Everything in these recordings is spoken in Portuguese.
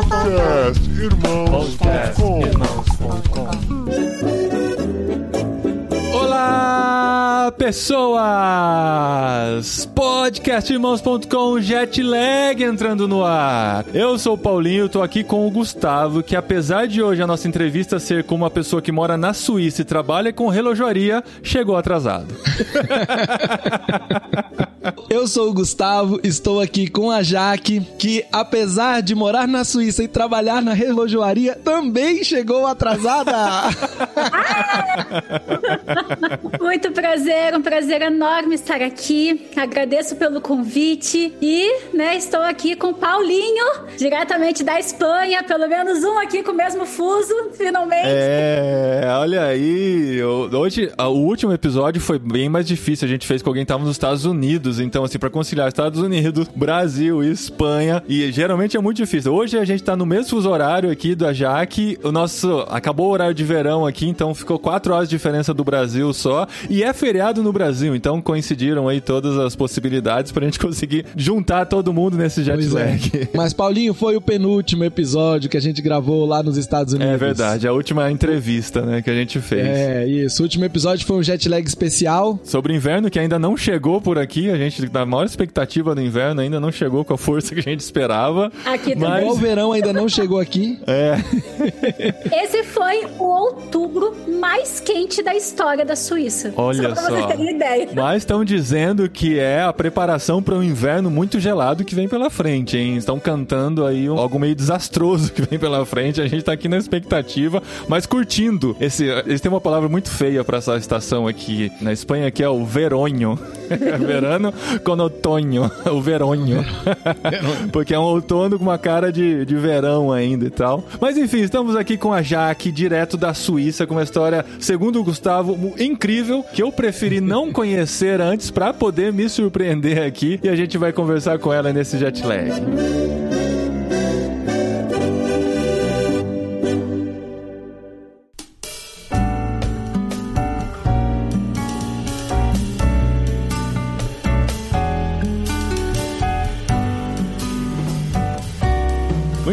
Podcast Irmãos.com Olá, pessoas! Podcastirmãos.com Jetlag entrando no ar. Eu sou o Paulinho, tô aqui com o Gustavo, que apesar de hoje a nossa entrevista ser com uma pessoa que mora na Suíça e trabalha com relojoaria, chegou atrasado. Eu sou o Gustavo, estou aqui com a Jaque, que apesar de morar na Suíça e trabalhar na relojoaria, também chegou atrasada. Muito prazer, um prazer enorme estar aqui. Agradeço pelo convite e, né, estou aqui com o Paulinho, diretamente da Espanha, pelo menos um aqui com o mesmo fuso, finalmente. É, olha aí. Hoje, o último episódio foi bem mais difícil. A gente fez com alguém que estava nos Estados Unidos, então assim, para conciliar Estados Unidos, Brasil e Espanha, e geralmente é muito difícil. Hoje a gente tá no mesmo fuso horário aqui do Ajax. O nosso acabou o horário de verão aqui, então ficou quatro horas de diferença do Brasil só, e é feriado no Brasil, então coincidiram aí todas as possibilidades pra gente conseguir juntar todo mundo nesse jet Pois é. lag. Mas Paulinho foi o penúltimo episódio que a gente gravou lá nos Estados Unidos. É verdade, a última entrevista, né, que a gente fez. É, isso. O último episódio foi um jet lag especial. Sobre o inverno, que ainda não chegou por aqui, a gente dá maior expectativa do inverno, ainda não chegou com a força que a gente esperava. Aqui Mas- também. O verão ainda não chegou aqui. É, Esse foi o outubro mais quente da história da Suíça. Olha só. pra só. vocês terem ideia. mas estão dizendo que é a preparação para um inverno muito gelado que vem pela frente, hein? Estão cantando aí um- algo meio desastroso que vem pela frente. A gente tá aqui na expectativa, mas curtindo. Esse, eles têm uma palavra muito feia para essa estação aqui na Espanha, que é o veronho. Verano com outono, o veronho. Porque é um outono com uma cara de, de verão ainda e tal. Mas enfim, estamos aqui com a Jaque, direto da Suíça, com uma história, segundo o Gustavo, incrível, que eu preferi não conhecer antes pra poder me surpreender aqui. E a gente vai conversar com ela nesse jet lag.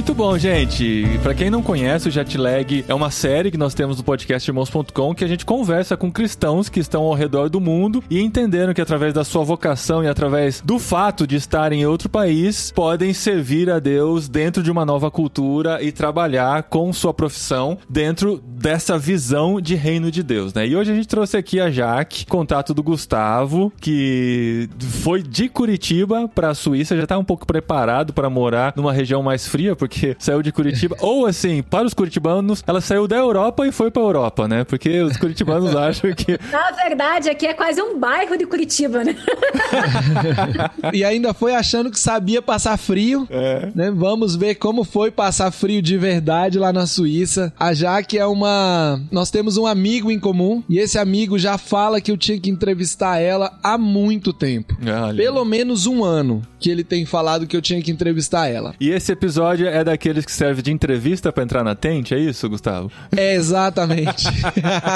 Muito bom, gente. Pra quem não conhece, o Jetlag é uma série que nós temos no podcast Irmãos.com que a gente conversa com cristãos que estão ao redor do mundo e entenderam que através da sua vocação e através do fato de estar em outro país, podem servir a Deus dentro de uma nova cultura e trabalhar com sua profissão dentro dessa visão de reino de Deus, né? E hoje a gente trouxe aqui a Jaque, contato do Gustavo, que foi de Curitiba pra Suíça, já tá um pouco preparado para morar numa região mais fria, porque saiu de Curitiba. Ou assim, para os curitibanos, ela saiu da Europa e foi pra Europa, né? Porque os curitibanos acham que Na verdade, aqui é quase um bairro de Curitiba, né? E ainda foi achando que sabia passar frio. É. Né? Vamos ver como foi passar frio de verdade lá na Suíça. A Jaque é uma. Nós temos um amigo em comum. E esse amigo já fala que eu tinha que entrevistar ela há muito tempo. Olha. Pelo menos um ano que ele tem falado que eu tinha que entrevistar ela. E esse episódio é daqueles que serve de entrevista pra entrar na tente, é isso, Gustavo? É exatamente.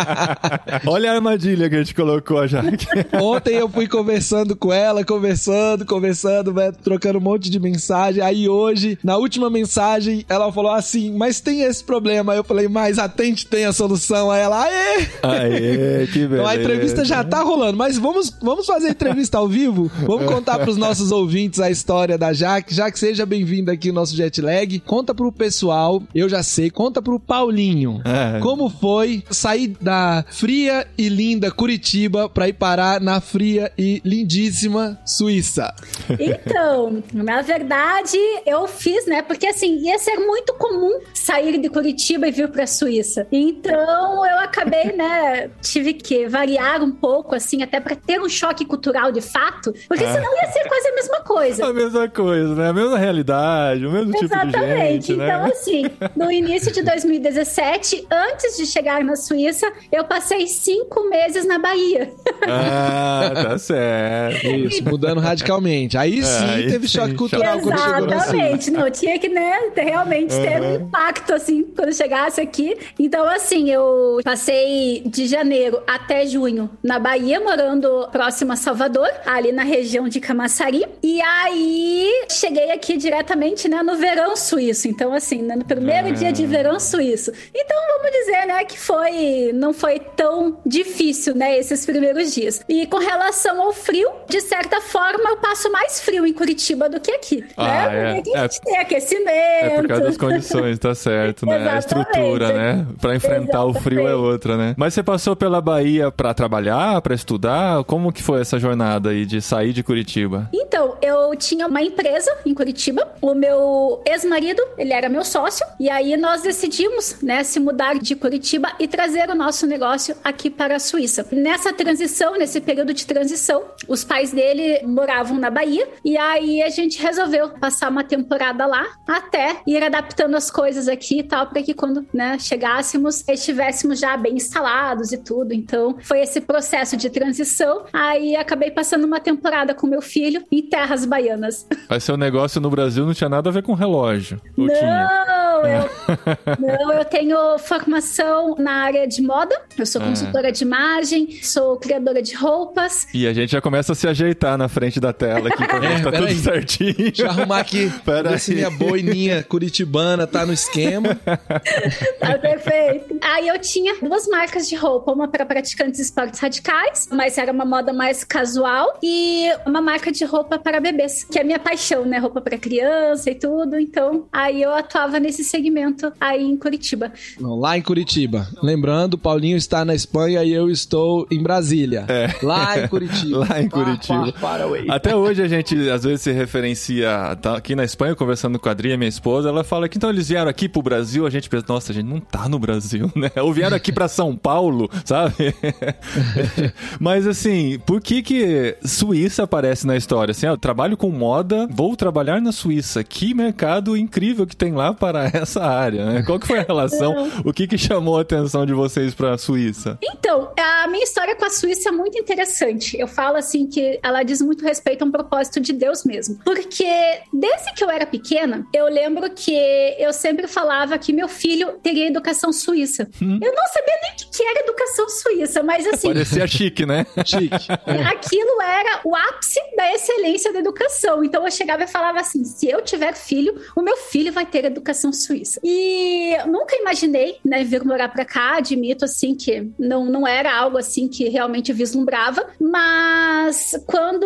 Olha a armadilha que a gente colocou a Jaque. Ontem eu fui conversando com ela, conversando, conversando, né, trocando um monte de mensagem. Aí hoje, na última mensagem, ela falou assim: Mas tem esse problema. Aí eu falei: Mas a Tente tem a solução. Aí ela, aê! Aê, que beleza. Então a entrevista já tá rolando, mas vamos, vamos fazer a entrevista ao vivo? Vamos contar pros nossos ouvintes a história da Jaque. Jaque, seja bem-vinda aqui no nosso jet lag. Conta pro pessoal, eu já sei, conta pro Paulinho. É. Como foi sair da fria e linda Curitiba pra ir parar na fria e lindíssima Suíça? Então, na verdade, eu fiz, né? Porque assim, ia ser muito comum sair de Curitiba e vir pra Suíça. Então, eu acabei, né? Tive que variar um pouco, assim, até pra ter um choque cultural de fato, porque senão ia ser quase a mesma coisa. A mesma coisa, né? A mesma realidade, o mesmo tipo de Exatamente. gente, então, né? assim, no início de 2017, antes de chegar na Suíça, eu passei cinco meses na Bahia. Ah, tá certo. Isso, mudando radicalmente. Aí sim aí teve sim, choque cultural quando chegou na Suíça. Exatamente. Não, tinha que, né, realmente ter um impacto, assim, quando chegasse aqui. Então, Então, assim, eu passei de janeiro até junho na Bahia, morando próximo a Salvador, ali na região de Camaçari. E aí cheguei aqui diretamente, né, no verão suíço. Então, assim, né, no primeiro ah. dia de verão suíço. Então, vamos dizer, né, que foi não foi tão difícil, né, esses primeiros dias. E com relação ao frio, de certa forma, eu passo mais frio em Curitiba do que aqui, ah, né? É. Porque aqui a gente é, tem aquecimento. É por causa das condições, tá certo, né? a estrutura, né? Pra enfrentar Exatamente. o frio é outra, né? Mas você passou pela Bahia para trabalhar, para estudar? Como que foi essa jornada aí de sair de Curitiba? Então, eu tinha uma empresa em Curitiba. O meu ex-marido, ele era meu sócio. E aí nós decidimos, né, se mudar de Curitiba e trazer o nosso negócio aqui para a Suíça. Nessa transição, nesse período de transição, os pais dele moravam na Bahia. E aí a gente resolveu passar uma temporada lá até ir adaptando as coisas aqui e tal, para que quando né, chegássemos, estivéssemos já bem instalados e tudo. Então, foi esse processo de transição. Aí acabei passando uma temporada com meu filho em terras baianas. Mas seu negócio no Brasil não tinha nada a ver com relógio. Não, eu, não, eu tenho formação na área de moda. Eu sou ah. consultora é. de imagem, sou criadora de roupas. E a gente já começa a se ajeitar na frente da tela aqui pra ver é, tá tudo aí. certinho. Deixa eu arrumar aqui. Pera se minha boininha curitibana tá no esquema. tá perfeito. Aí eu tinha duas marcas de roupa, uma para praticantes de esportes radicais, mas era uma moda mais casual, e uma marca de roupa para bebês, que é a minha paixão, né? Roupa para criança e tudo. Então, aí eu atuava nesse segmento aí em Curitiba. Lá em Curitiba. Lembrando, Paulinho está na Espanha e eu estou em Brasília. É. Lá em Curitiba. Lá em Curitiba. Far, far Até hoje a gente às vezes se referencia tá aqui na Espanha conversando com a Adria, minha esposa, ela fala que então eles vieram aqui pro Brasil, a gente pensa, nossa, a gente não tá no Brasil, né? Ou vieram aqui para São Paulo, sabe? Mas assim, por que que Suíça aparece na história? Assim, ah, eu trabalho com moda, vou trabalhar na Suíça. Que mercado incrível que tem lá para essa área, né? Qual que foi a relação? o que que chamou a atenção de vocês para a Suíça? Então, a minha história com a Suíça é muito interessante. Eu falo assim que ela diz muito respeito a um propósito de Deus mesmo. Porque desde que eu era pequena, eu lembro que eu sempre falava que meu filho teria educação suíça. Hum. Eu não sabia nem o que era educação suíça, mas assim. Parecia chique, né? chique. Aquilo era o ápice da excelência da educação. Então eu chegava e falava assim: se eu tiver filho, o meu filho vai ter educação suíça. E nunca imaginei, né, vir morar pra cá. Admito assim que não, não era algo assim que realmente vislumbrava. Mas quando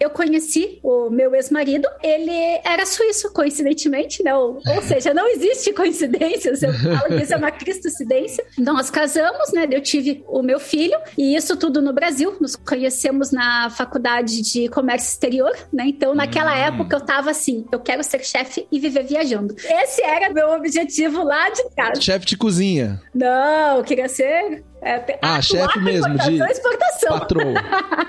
eu conheci o meu ex-marido, ele era suíço, coincidentemente, né? Ou, ou seja, não existe coincidências. Eu falo que isso é uma cristocidência. Nós casamos, né? Eu tive o meu filho, e isso tudo no Brasil. Nos conhecemos na faculdade de comércio exterior, né? Então, naquela hum. época, eu tava assim: eu quero ser chefe e viver viajando. Esse era meu objetivo lá de casa. Chefe de cozinha. Não, eu queria ser é, ah, chefe mesmo de exportação. patroa.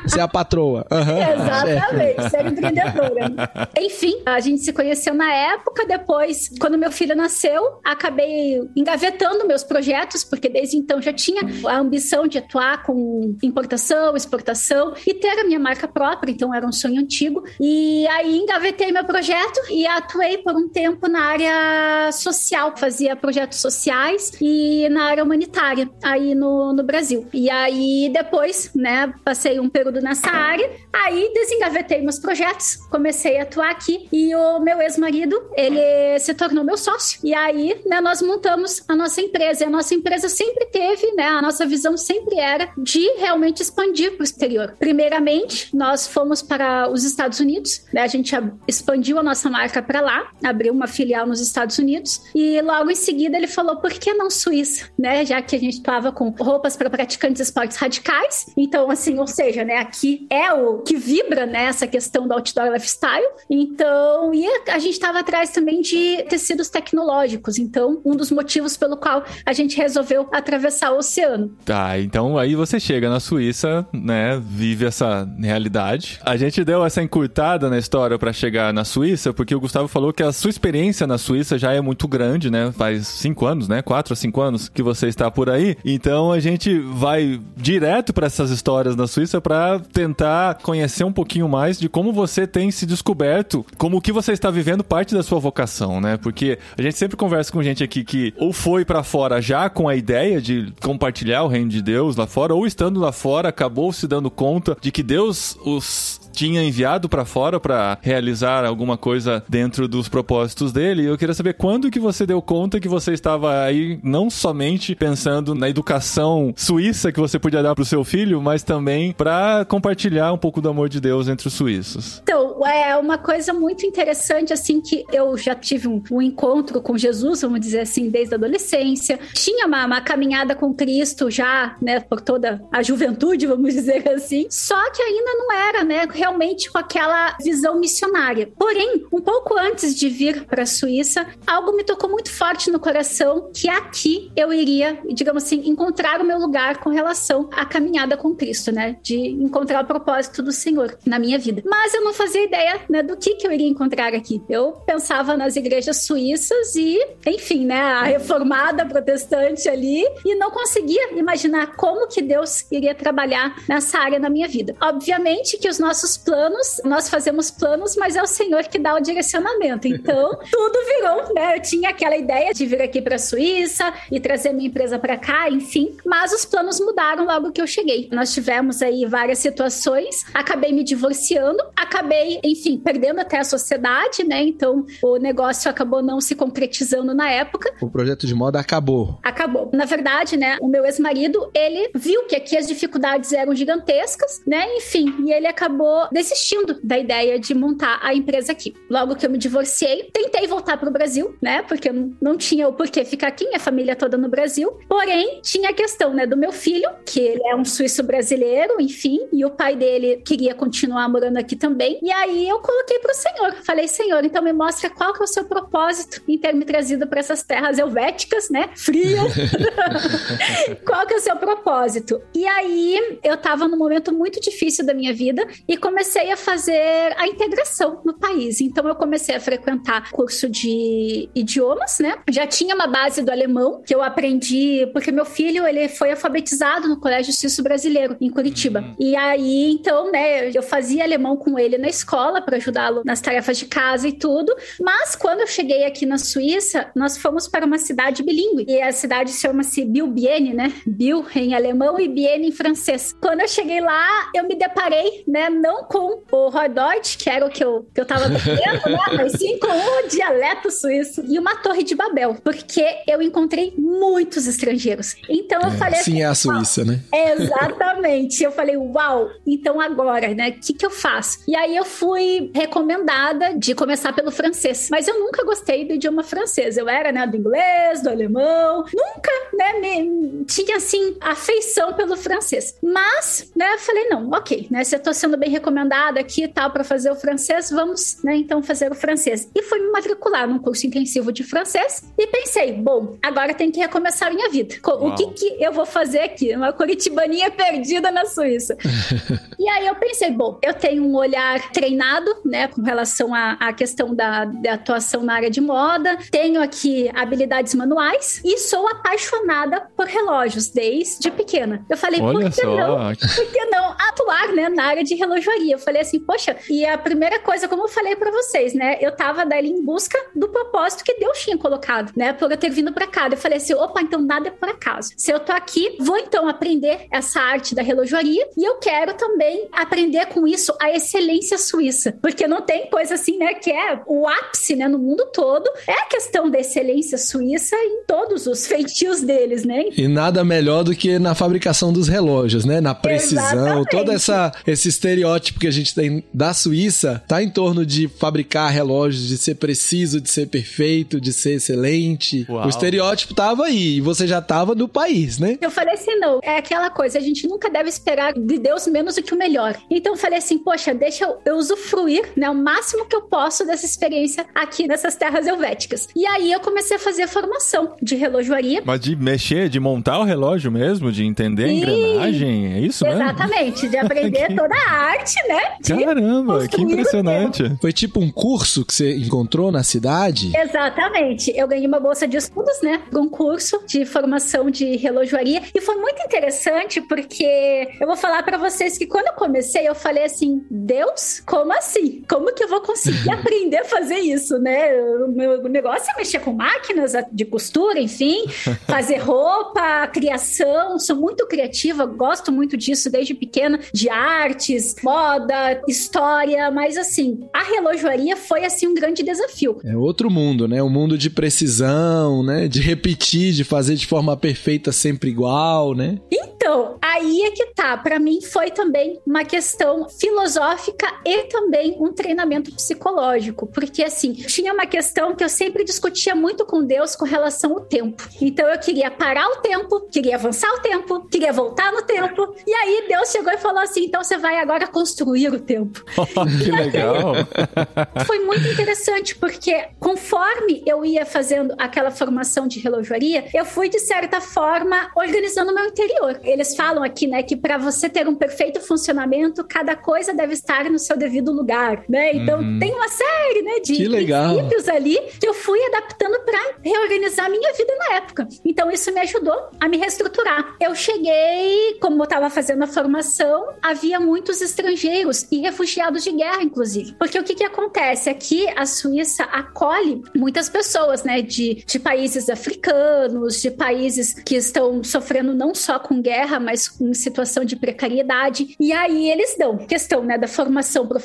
Você é a patroa. Uhum. Exatamente, ser empreendedora. Enfim, a gente se conheceu na época, depois, quando meu filho nasceu, acabei engavetando meus projetos, porque desde então já tinha a ambição de atuar com importação, exportação e ter a minha marca própria, então era um sonho antigo. E aí engavetei meu projeto e atuei por um tempo na área social, fazia projetos sociais e na área humanitária. Aí no no, Brasil. E aí depois, né, passei um período nessa área, aí desengavetei meus projetos, comecei a atuar aqui e o meu ex-marido, ele se tornou meu sócio. E aí, né, nós montamos a nossa empresa. E a nossa empresa sempre teve, né, a nossa visão sempre era de realmente expandir para o exterior. Primeiramente, nós fomos para os Estados Unidos, né, a gente expandiu a nossa marca para lá, abriu uma filial nos Estados Unidos e logo em seguida ele falou, por que não Suíça, né, já que a gente estava com roupas para praticantes de esportes radicais. Então, assim, ou seja, né, aqui é o que vibra nessa né, questão do outdoor lifestyle. Então, e a gente estava atrás também de tecidos tecnológicos. Então, um dos motivos pelo qual a gente resolveu atravessar o oceano. Tá, então aí você chega na Suíça, né, vive essa realidade. A gente deu essa encurtada na história para chegar na Suíça, porque o Gustavo falou que a sua experiência na Suíça já é muito grande, né? Faz cinco anos, né? Quatro a cinco anos que você está por aí. Então a gente vai direto para essas histórias na Suíça para tentar conhecer um pouquinho mais de como você tem se descoberto, como que você está vivendo parte da sua vocação, né? Porque a gente sempre conversa com gente aqui que ou foi para fora já com a ideia de compartilhar o reino de Deus lá fora, ou estando lá fora acabou se dando conta de que Deus os tinha enviado para fora para realizar alguma coisa dentro dos propósitos dele. E eu queria saber quando que você deu conta que você estava aí não somente pensando na educação suíça que você podia dar para o seu filho, mas também para compartilhar um pouco do amor de Deus entre os suíços. Então, é uma coisa muito interessante assim que eu já tive um, um encontro com Jesus, vamos dizer assim, desde a adolescência. Tinha uma, uma caminhada com Cristo já, né, por toda a juventude, vamos dizer assim. Só que ainda não era, né, realmente com aquela visão missionária. Porém, um pouco antes de vir para a Suíça, algo me tocou muito forte no coração que aqui eu iria, digamos assim, encontrar o meu lugar com relação à caminhada com Cristo, né? De encontrar o propósito do Senhor na minha vida. Mas eu não fazia ideia, né, do que que eu iria encontrar aqui. Eu pensava nas igrejas suíças e, enfim, né, a reformada protestante ali e não conseguia imaginar como que Deus iria trabalhar nessa área na minha vida. Obviamente que os nossos planos, nós fazemos planos, mas é o Senhor que dá o direcionamento. Então, tudo virou, né? Eu tinha aquela ideia de vir aqui para a Suíça e trazer minha empresa para cá, enfim, mas os planos mudaram logo que eu cheguei. Nós tivemos aí várias situações, acabei me divorciando, acabei, enfim, perdendo até a sociedade, né? Então, o negócio acabou não se concretizando na época. O projeto de moda acabou. Acabou. Na verdade, né, o meu ex-marido, ele viu que aqui as dificuldades eram gigantescas, né? Enfim, e ele acabou desistindo da ideia de montar a empresa aqui. Logo que eu me divorciei, tentei voltar para o Brasil, né? Porque não tinha o porquê ficar aqui, minha família toda no Brasil. Porém, tinha a questão, né, do meu filho, que ele é um suíço brasileiro, enfim, e o pai dele queria continuar morando aqui também. E aí eu coloquei para o Senhor. Falei, Senhor, então me mostra qual que é o seu propósito em ter me trazido para essas terras helvéticas, né? Frio. qual que é o seu propósito? E aí eu tava num momento muito difícil da minha vida e comecei a fazer a integração no país. Então eu comecei a frequentar curso de idiomas, né? Já tinha uma base do alemão que eu aprendi porque meu filho ele foi alfabetizado no Colégio Suíço Brasileiro em Curitiba. Uhum. E aí então, né, eu fazia alemão com ele na escola para ajudá-lo nas tarefas de casa e tudo. Mas quando eu cheguei aqui na Suíça, nós fomos para uma cidade bilíngue e a cidade chama-se Bilbiene, né? Bil em alemão e Biene em francês. Quando eu cheguei lá, eu me deparei, né, não com o Rodot, que era o que eu, que eu tava vendo, né? Mas sim com o dialeto suíço e uma torre de Babel, porque eu encontrei muitos estrangeiros. Então eu é, falei assim. Sim, é a Suíça, né? Exatamente. eu falei, uau, então agora, né? O que, que eu faço? E aí eu fui recomendada de começar pelo francês, mas eu nunca gostei do idioma francês. Eu era, né, do inglês, do alemão, nunca, né, me, tinha assim afeição pelo francês. Mas, né, eu falei, não, ok, né? Se eu tô sendo bem recomendada aqui e tal para fazer o francês, vamos, né, então fazer o francês. E fui me matricular num curso intensivo de francês e pensei, bom, agora tem que recomeçar a minha vida. Uau. O que que eu vou fazer aqui? Uma curitibaninha perdida na Suíça. e aí eu pensei, bom, eu tenho um olhar treinado, né, com relação à, à questão da, da atuação na área de moda, tenho aqui habilidades manuais e sou apaixonada por relógios desde pequena. Eu falei, Olha por que só. não? Por que não atuar, né, na área de relojoaria? Eu falei assim, poxa, e a primeira coisa, como eu falei para vocês, né? Eu tava dali em busca do propósito que Deus tinha colocado, né? Por eu ter vindo para cá. Eu falei assim, opa, então nada é por acaso. Se eu tô aqui, vou então aprender essa arte da relojoaria e eu quero também aprender com isso a excelência suíça, porque não tem coisa assim, né? Que é o ápice, né? No mundo todo é a questão da excelência suíça em todos os feitios deles, né? E nada melhor do que na fabricação dos relógios, né? Na precisão, Exatamente. toda essa esse estereótipo estereótipo que a gente tem da Suíça tá em torno de fabricar relógios, de ser preciso, de ser perfeito, de ser excelente. Uau. O estereótipo tava aí e você já tava no país, né? Eu falei assim, não, é aquela coisa, a gente nunca deve esperar de Deus menos do que o melhor. Então eu falei assim, poxa, deixa eu, eu usufruir, né, o máximo que eu posso dessa experiência aqui nessas terras helvéticas. E aí eu comecei a fazer a formação de relojoaria. Mas de mexer, de montar o relógio mesmo, de entender a engrenagem, é isso mesmo? Exatamente, de aprender toda a arte, né? Caramba, que impressionante. Foi tipo um curso que você encontrou na cidade? Exatamente. Eu ganhei uma bolsa de estudos, né? Um curso de formação de relojoaria. E foi muito interessante porque eu vou falar pra vocês que quando eu comecei, eu falei assim: Deus, como assim? Como que eu vou conseguir aprender a fazer isso, né? O meu negócio é mexer com máquinas de costura, enfim, fazer roupa, criação. Sou muito criativa, gosto muito disso desde pequena, de artes, moda, história. Mas assim, a relojoaria foi assim um grande desafio. É outro mundo, né? Um mundo de precisão, né? De repetir, de fazer de forma perfeita sempre igual, né? Então, aí é que tá. Pra mim foi também uma questão filosófica e também um treinamento psicológico, porque assim, tinha uma questão que eu sempre discutia muito com Deus com relação ao tempo. Então eu queria parar o tempo, queria avançar o tempo, queria voltar no tempo. E aí Deus chegou e falou assim: "Então você vai agora construir o tempo". que legal. Foi muito interessante porque conforme eu ia fazendo aquela formação de relojoaria, eu fui de certa forma organizando o meu interior. Eles falam aqui, né, que para você ter um perfeito funcionamento, cada coisa deve estar no seu devido lugar, né? Então Uhum. tem uma série, né, de Que legal. princípios ali que eu fui adaptando para reorganizar a minha vida na época. Então isso me ajudou a me reestruturar. Eu cheguei, como eu estava fazendo a formação, havia muitos estrangeiros e refugiados de guerra, inclusive. Porque o que que acontece? Aqui a Suíça acolhe muitas pessoas, né, de, de países africanos, de países que estão sofrendo não só com guerra, mas com situação de precariedade. E aí eles dão questão, né, da formação profissional,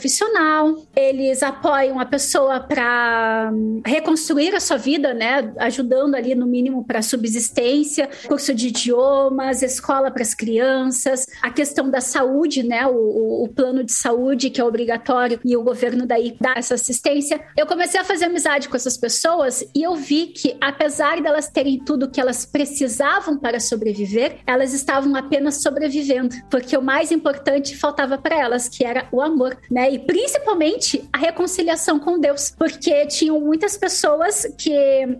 eles apoiam a pessoa para reconstruir a sua vida, né, ajudando ali no mínimo para subsistência, curso de idiomas, escola para as crianças, a questão da saúde, né, o, o- o plano de saúde que é obrigatório e o governo daí dá essa assistência. Eu comecei a fazer amizade com essas pessoas e eu vi que apesar delas terem tudo que elas precisavam para sobreviver, elas estavam apenas sobrevivendo, porque o mais importante faltava para elas, que era o amor, né? E principalmente a reconciliação com Deus, porque tinham muitas pessoas que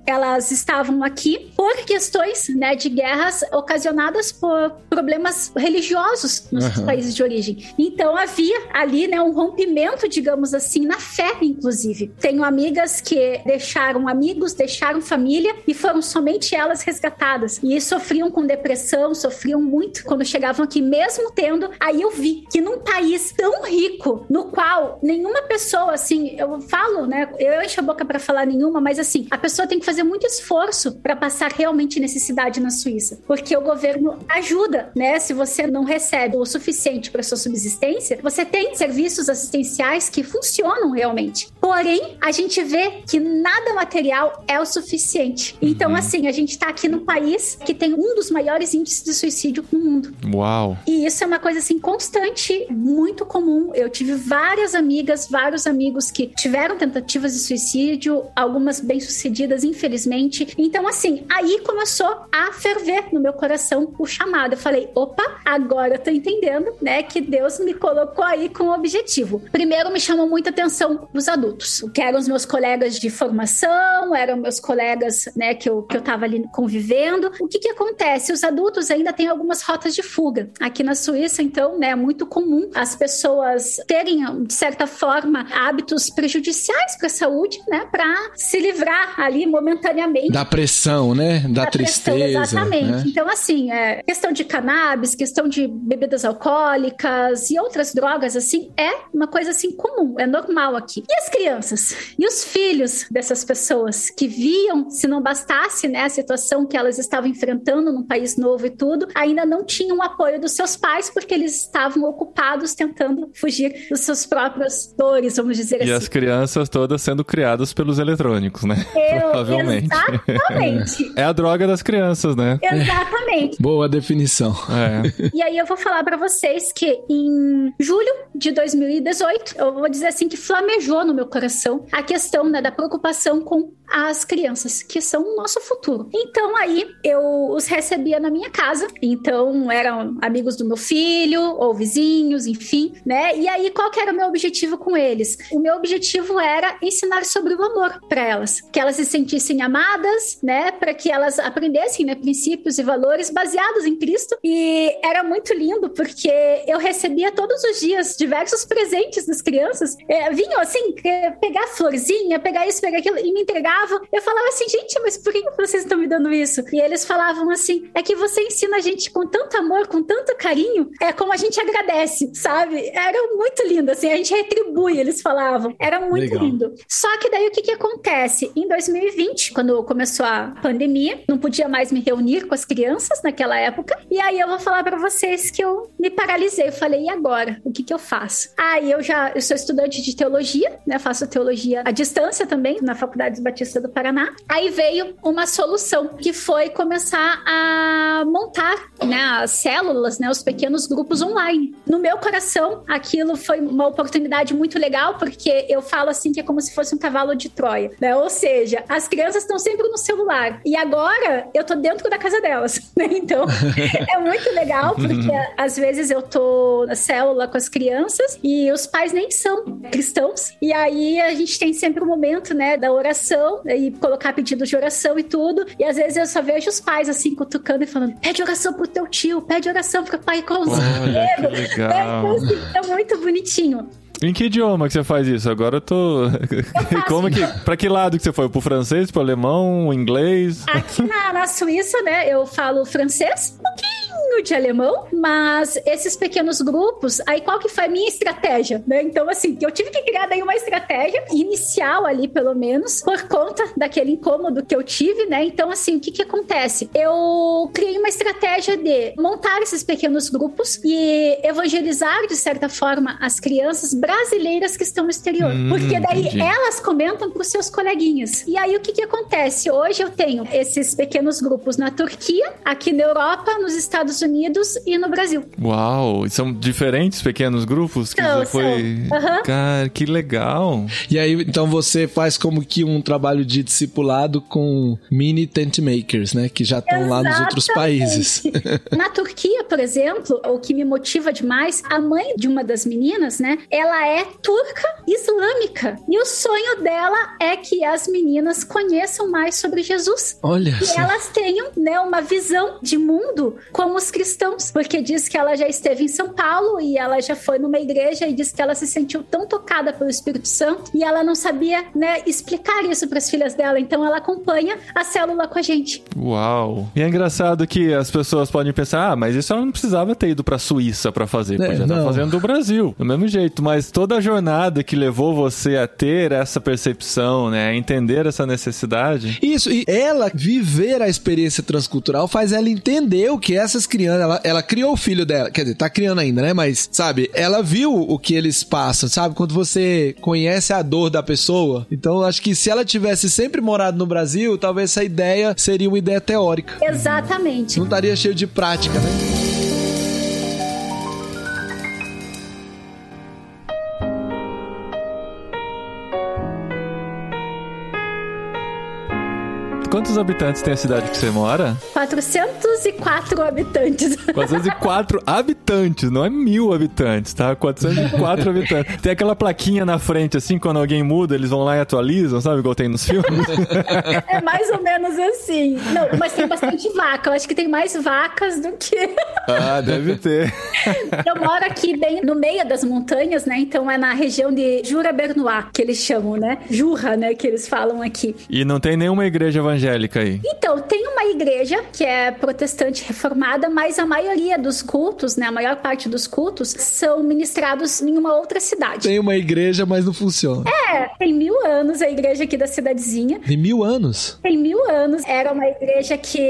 elas estavam aqui por questões, né, de guerras ocasionadas por problemas religiosos nos Aham. países de origem. Então havia ali, né, um rompimento, digamos assim, na fé, inclusive. Tenho amigas que deixaram amigos, deixaram família e foram somente elas resgatadas. E sofriam com depressão, sofriam muito quando chegavam aqui, mesmo tendo. Aí eu vi que num país tão rico, no qual nenhuma pessoa, assim, eu falo, né, eu encho a boca pra falar nenhuma, mas assim, a pessoa tem que fazer muito esforço pra passar realmente necessidade na Suíça, porque o governo ajuda, né? Se você não recebe o suficiente para sua subsistência, você tem serviços assistenciais que funcionam realmente. Porém, a gente vê que nada material é o suficiente. Então, assim, a gente tá aqui num país que tem um dos maiores índices de suicídio no mundo. Uau. E isso é uma coisa assim constante, muito comum. Eu tive várias amigas, vários amigos que tiveram tentativas de suicídio, algumas bem-sucedidas, infelizmente. Então, assim, aí começou a ferver no meu coração o chamado. Eu falei, opa, agora eu tô entendendo, né, que Deus me colocou aí com um objetivo. Primeiro me chamou muita atenção os adultos, que eram os meus colegas de formação, eram meus colegas, né, que eu, que eu tava ali convivendo. O que que acontece? Os adultos ainda têm algumas rotas de fuga. Aqui na Suíça, então, né, é muito comum as pessoas terem, de certa forma, hábitos prejudiciais para a saúde, né, para se livrar ali momentaneamente Da pressão, né? Da, da pressão, tristeza. exatamente. né? Então, assim, é, questão de cannabis, questão de bebidas alcoólicas e outras drogas, assim, é uma coisa assim comum, é normal aqui. E as crianças? E os filhos dessas pessoas que viam, se não bastasse, né, a situação que elas estavam enfrentando num país novo e tudo, ainda não tinham o apoio dos seus pais porque eles estavam ocupados tentando fugir dos seus próprios dores, vamos dizer E assim. as crianças todas sendo criadas pelos eletrônicos, né? Eu- Provavelmente. Exatamente. É a droga das crianças, né? Exatamente. Boa definição. É. E aí eu vou falar pra vocês que em julho de 2018, eu vou dizer assim que flamejou no meu coração a questão né, da preocupação com as crianças, que são o nosso futuro. Então aí eu os recebia na minha casa. Então eram amigos do meu filho, ou vizinhos, enfim, né? E aí, qual que era o meu objetivo com eles? O meu objetivo era ensinar sobre o amor para elas, que elas se sentissem amadas, né? Para que elas aprendessem, né, princípios e valores baseados em Cristo. E era muito lindo porque eu recebia todos os dias diversos presentes das crianças. É, vinham assim, pegar florzinha, pegar isso, pegar aquilo, e me entregavam. Eu falava assim, gente, mas por que vocês estão me dando isso? E eles falavam assim: é que você ensina a gente com tanto amor, com tanto carinho, é como a gente agradece, sabe? Era muito lindo, assim, a gente retribui, eles falavam. Era muito Legal. lindo. Só que daí o que, que acontece? Em 2020, quando começou a pandemia, não podia mais me reunir com as crianças naquela época. E aí eu vou falar para vocês que eu me paralisei. Eu falei, e agora? O que, que eu faço? Aí eu já eu sou estudante de teologia, né? Faço teologia à distância também, na Faculdade Batista do Paraná. Aí veio uma solução, que foi começar a montar né, as células, né, os pequenos grupos online. No meu coração, aquilo foi uma oportunidade muito legal, porque eu falo assim que é como se fosse um cavalo de Troia, né? Ou seja, as crianças estão sempre no celular. E agora eu tô dentro da casa delas, né? Então, é muito legal, porque às vezes eu tô na célula com as crianças e os pais nem são cristãos. E aí a gente tem sempre o um momento, né, da oração e colocar pedidos de oração e tudo. E às vezes eu só vejo os pais assim cutucando e falando: pede oração pro teu tio, pede oração pro pai com os Olha, que legal. É, então, assim, é muito bonitinho. Em que idioma que você faz isso? Agora eu tô. Eu Como que. Pra que lado que você foi? Pro francês, pro alemão, inglês? Aqui na, na Suíça, né, eu falo francês, um pouquinho de alemão, mas esses pequenos grupos, aí qual que foi a minha estratégia, né? Então, assim, eu tive que criar daí uma estratégia inicial ali, pelo menos, por conta daquele incômodo que eu tive, né? Então, assim, o que que acontece? Eu criei uma estratégia de montar esses pequenos grupos e evangelizar, de certa forma, as crianças brasileiras que estão no exterior. Hum, porque daí entendi. elas comentam para os seus coleguinhas. E aí o que, que acontece? Hoje eu tenho esses pequenos grupos na Turquia, aqui na Europa, nos Estados Unidos e no Brasil. Uau! São diferentes pequenos grupos que então, já foi. Uhum. Cara, que legal! E aí, então você faz como que um trabalho de discipulado com mini tent makers, né? Que já estão lá nos outros países. na Turquia, por exemplo, o que me motiva demais, a mãe de uma das meninas, né? Ela é turca islâmica. E o sonho dela é que as meninas conheçam mais sobre Jesus. Olha. E elas tenham, né, uma visão de mundo como os cristãos. Porque diz que ela já esteve em São Paulo e ela já foi numa igreja e diz que ela se sentiu tão tocada pelo Espírito Santo e ela não sabia, né, explicar isso para as filhas dela. Então ela acompanha a célula com a gente. Uau. E é engraçado que as pessoas podem pensar: "Ah, mas isso ela não precisava ter ido para Suíça para fazer, é, podia estar fazendo do Brasil". Do mesmo jeito, mas toda a jornada que levou você a ter essa percepção, né, a entender essa necessidade. Isso, e ela viver a experiência transcultural faz ela entender o que essas crianças, ela, ela criou o filho dela, quer dizer, tá criando ainda, né, mas, sabe, ela viu o que eles passam, sabe, quando você conhece a dor da pessoa, então acho que se ela tivesse sempre morado no Brasil, talvez essa ideia seria uma ideia teórica. Exatamente. Não estaria cheio de prática, né? Quantos habitantes tem a cidade que você mora? 404 habitantes. 404 habitantes, não é mil habitantes, tá? 404 habitantes. Tem aquela plaquinha na frente, assim, quando alguém muda, eles vão lá e atualizam, sabe? Igual tem nos filmes. É mais ou menos assim. Não, mas tem bastante vaca. Eu acho que tem mais vacas do que. Ah, deve ter. Eu moro aqui bem no meio das montanhas, né? Então é na região de Jura Bernois, que eles chamam, né? Jurra, né? Que eles falam aqui. E não tem nenhuma igreja evangélica evangélica aí? Então, tem uma igreja que é protestante reformada, mas a maioria dos cultos, né, a maior parte dos cultos são ministrados em uma outra cidade. Tem uma igreja, mas não funciona. É, tem mil anos a igreja aqui da cidadezinha. Tem mil anos? Tem mil anos. Era uma igreja que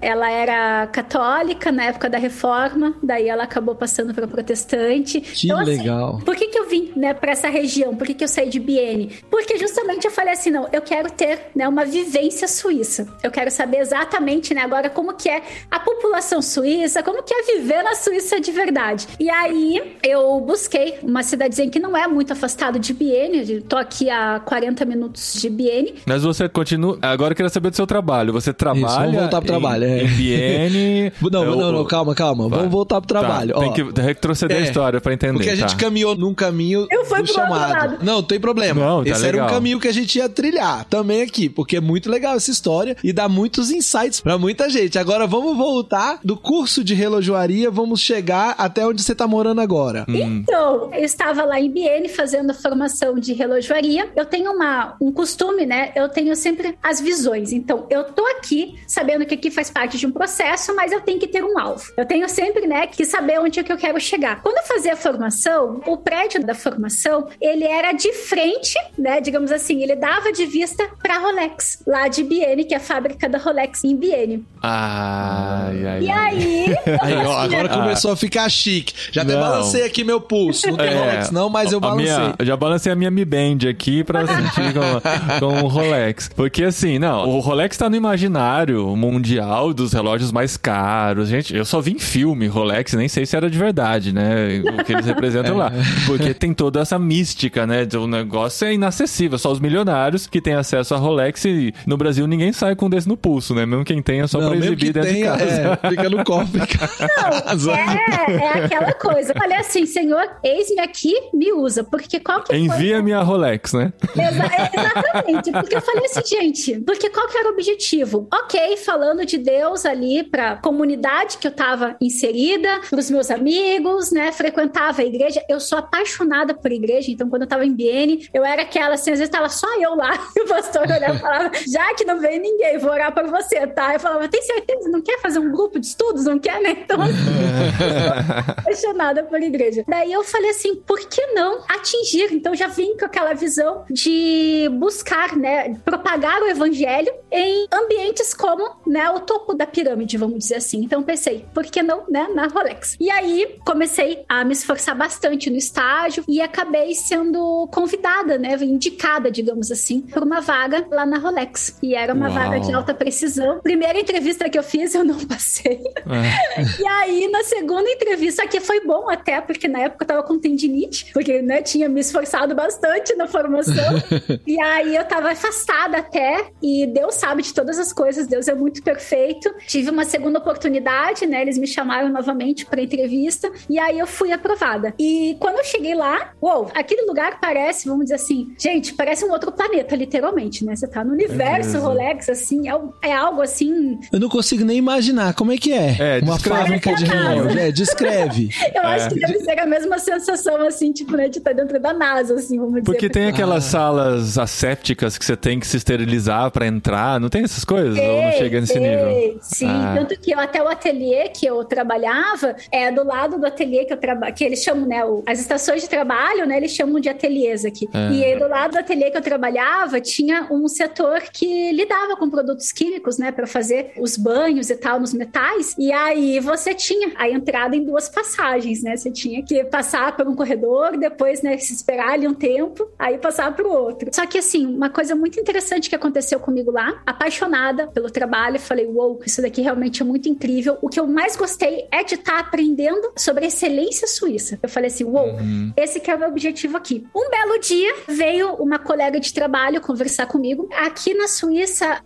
ela era católica na época da reforma, daí ela acabou passando para protestante. Que então, assim, legal. Por que que eu vim, né, para essa região? Por que que eu saí de Biene? Porque justamente eu falei assim, não, eu quero ter, né, uma vivência suíça. Eu quero saber exatamente, né, agora como que é a população suíça, como que é viver na Suíça de verdade. E aí eu busquei uma cidadezinha que não é muito afastado de Bienne, tô aqui a 40 minutos de Bienne. Mas você continua. Agora eu queria saber do seu trabalho. Você trabalha. Isso, vamos voltar pro trabalho. Em, é. em Bienne. não, eu, não, não, calma, calma. Vai. Vamos voltar pro tá, trabalho. Tá, tem que retroceder é, a história pra entender. Porque a gente tá. caminhou num caminho eu fui do chamado. Não, tem problema. Não, tá Esse legal. era um caminho que a gente ia trilhar também aqui, porque é muito legal essa história e dá muitos insights para muita gente. Agora vamos voltar do curso de relojoaria, vamos chegar até onde você tá morando agora. Hum. Então, eu estava lá em Biene fazendo formação de relojoaria. Eu tenho uma, um costume, né? Eu tenho sempre as visões. Então, eu tô aqui sabendo que aqui faz parte de um processo, mas eu tenho que ter um alvo. Eu tenho sempre, né, que saber onde é que eu quero chegar. Quando eu fazia a formação, o prédio da formação, ele era de frente, né, digamos assim, ele dava de vista para Rolex, lá de Biene, que é a fábrica da Rolex em Biene. Ai, ai, e aí, aí ó, agora ah. começou a ficar chique. Já até balancei aqui meu pulso. Não tem é, Rolex não, mas eu balancei. Minha, eu já balancei a minha Mi Band aqui pra sentir com, com o Rolex. Porque assim, não, o Rolex tá no imaginário mundial dos relógios mais caros. Gente, eu só vi em filme Rolex, nem sei se era de verdade, né? O que eles representam é. lá. Porque tem toda essa mística, né? O negócio é inacessível. Só os milionários que têm acesso a Rolex e no Brasil ninguém sai com um desse no pulso, né? Mesmo quem tem é só não, pra exibir dentro tenha, de casa. É, fica no cofre. Não, é, é aquela coisa. Olha assim, senhor, eis-me aqui, me usa. Porque qual que Envia foi... minha Rolex, né? Exa exatamente. Porque eu falei assim, gente, porque qual que era o objetivo? Ok, falando de Deus ali pra comunidade que eu tava inserida, pros meus amigos, né? Frequentava a igreja. Eu sou apaixonada por igreja, então quando eu tava em Biene, eu era aquela assim, às vezes tava só eu lá, e o pastor olhava e falava, já que não veio ninguém, vou orar por você, tá? Eu falava, tem certeza? Não quer fazer um grupo de estudos? Não quer, né? Então, apaixonada por igreja. Daí eu falei assim, por que não atingir? Então já vim com aquela visão de buscar, né, propagar o evangelho em ambientes como, né, o topo da pirâmide, vamos dizer assim. Então pensei, por que não, né, na Rolex? E aí comecei a me esforçar bastante no estágio e acabei sendo convidada, né, indicada, digamos assim, por uma vaga lá na Rolex. E era uma Uau. vaga de alta precisão. Primeira entrevista que eu fiz, eu não passei. É. e aí, na segunda entrevista, que foi bom até, porque na época eu tava com tendinite, porque, né, tinha me esforçado bastante na formação. e aí eu tava afastada até, e Deus sabe de todas as coisas, Deus é muito perfeito. Tive uma segunda oportunidade, né, eles me chamaram novamente para entrevista, e aí eu fui aprovada. E quando eu cheguei lá, uou, aquele lugar parece, vamos dizer assim, gente, parece um outro planeta, literalmente, né? Você tá no universo Rolex, assim, é, é, algo assim. Eu não consigo nem imaginar como é que é. é uma fábrica de relógio. É, descreve. eu acho que deve ser a mesma sensação, assim, tipo, né, de estar dentro da NASA, assim, vamos dizer. Porque tem aquelas ah. salas assépticas que você tem que se esterilizar para entrar, não tem essas coisas? Sei, Ou não chega nesse sei. nível? Sim, ah. tanto que eu, até o ateliê que eu trabalhava, é do lado do ateliê que eu trabalho, que eles chamam, né, o, as estações de trabalho, né, eles chamam de ateliês aqui. É. E aí, do lado do ateliê que eu trabalhava, tinha um setor que lidava com produtos químicos, né, para fazer os banhos e tal nos metais. E aí você tinha a entrada em duas passagens, né? Você tinha que passar por um corredor, depois, né, se esperar ali um tempo, aí passar para o outro. Só que assim, uma coisa muito interessante que aconteceu comigo lá, apaixonada pelo trabalho, falei, uou, wow, isso daqui realmente é muito incrível. O que eu mais gostei é de estar tá aprendendo sobre a excelência suíça. Eu falei assim, uou, wow, uhum. esse que é o meu objetivo aqui. Um belo dia veio uma colega de trabalho conversar comigo. Aqui na Suíça,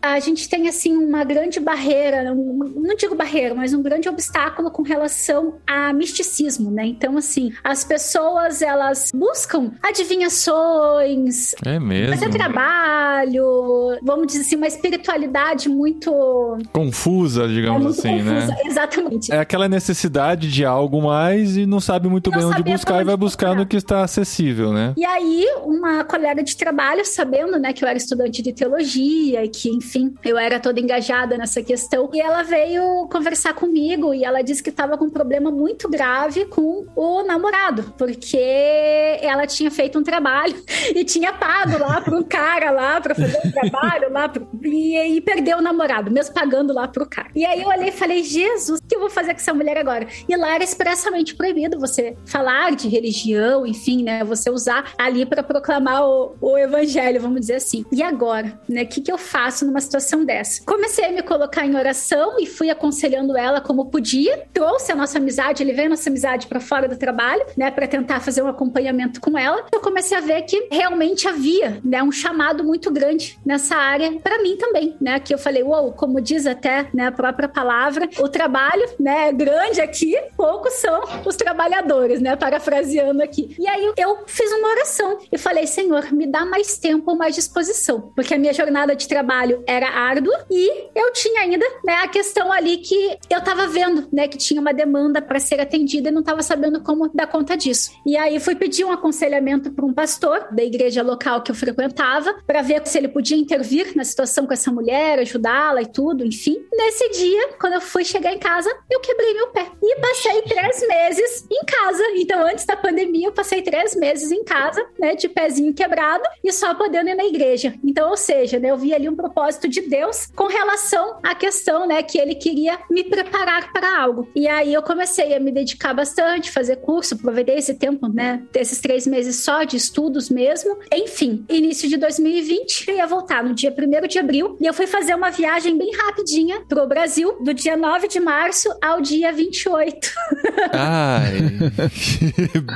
a gente tem assim uma grande barreira, um, não digo barreira, mas um grande obstáculo com relação a misticismo, né? Então, assim, as pessoas elas buscam adivinhações, é mesmo. fazer trabalho, vamos dizer assim, uma espiritualidade muito confusa, digamos é assim, né? confusa. né? Exatamente. É aquela necessidade de algo mais e não sabe muito não bem onde buscar e vai buscar no que está acessível, né? E aí, uma colega de trabalho, sabendo, né, que eu era estudante de teologia e que, enfim, eu era toda engajada nessa questão, e ela veio conversar comigo e ela disse que estava com um problema muito grave com o namorado, porque ela tinha feito um trabalho e tinha pago lá para um cara lá para fazer um trabalho lá pro... e, e perdeu o namorado, mesmo pagando lá pro cara. E aí eu olhei e falei, Jesus, que que eu vou fazer com essa mulher agora? E lá era expressamente proibido você falar de religião, enfim, né? Você usar ali para proclamar o, o, evangelho, vamos dizer assim. E agora, né? O que, que eu faço numa situação dessa? Comecei a me colocar em oração e fui aconselhando ela como podia. Trouxe a nossa amizade, ele veio a nossa amizade para fora do trabalho, né? Para tentar fazer um acompanhamento com ela. Eu comecei a ver que realmente havia, né? Um chamado muito grande nessa área para mim também, né? Que eu falei, uou, como diz até né, a própria palavra, o trabalho, né? Grande aqui, poucos são os trabalhadores, né? Parafraseando aqui. E aí eu fiz uma oração e falei, Senhor, me dá mais tempo, mais disposição, porque a minha jornada de trabalho era árdua e eu tinha ainda, né, a questão ali que eu tava vendo, né, que tinha uma demanda para ser atendida e não tava sabendo como dar conta disso. E aí fui pedir um aconselhamento para um pastor da igreja local que eu frequentava para ver se ele podia intervir na situação com essa mulher, ajudá-la e tudo, enfim. Nesse dia, quando eu fui chegar em casa, eu quebrei meu pé e passei três meses em casa. Então, antes da pandemia, eu passei três meses em casa, né, de pezinho quebrado e só podendo ir na igreja. Então, ou seja, né, eu vi ali um propósito de Deus com relação à questão, né, que ele queria me preparar para algo. E aí eu comecei a me dedicar bastante, fazer curso, aproveitei esse tempo, né, desses três meses só de estudos mesmo. Enfim, início de 2020, eu ia voltar no dia 1 de abril e eu fui fazer uma viagem bem rapidinha pro Brasil, do dia 9 de março ao dia 28. Ai,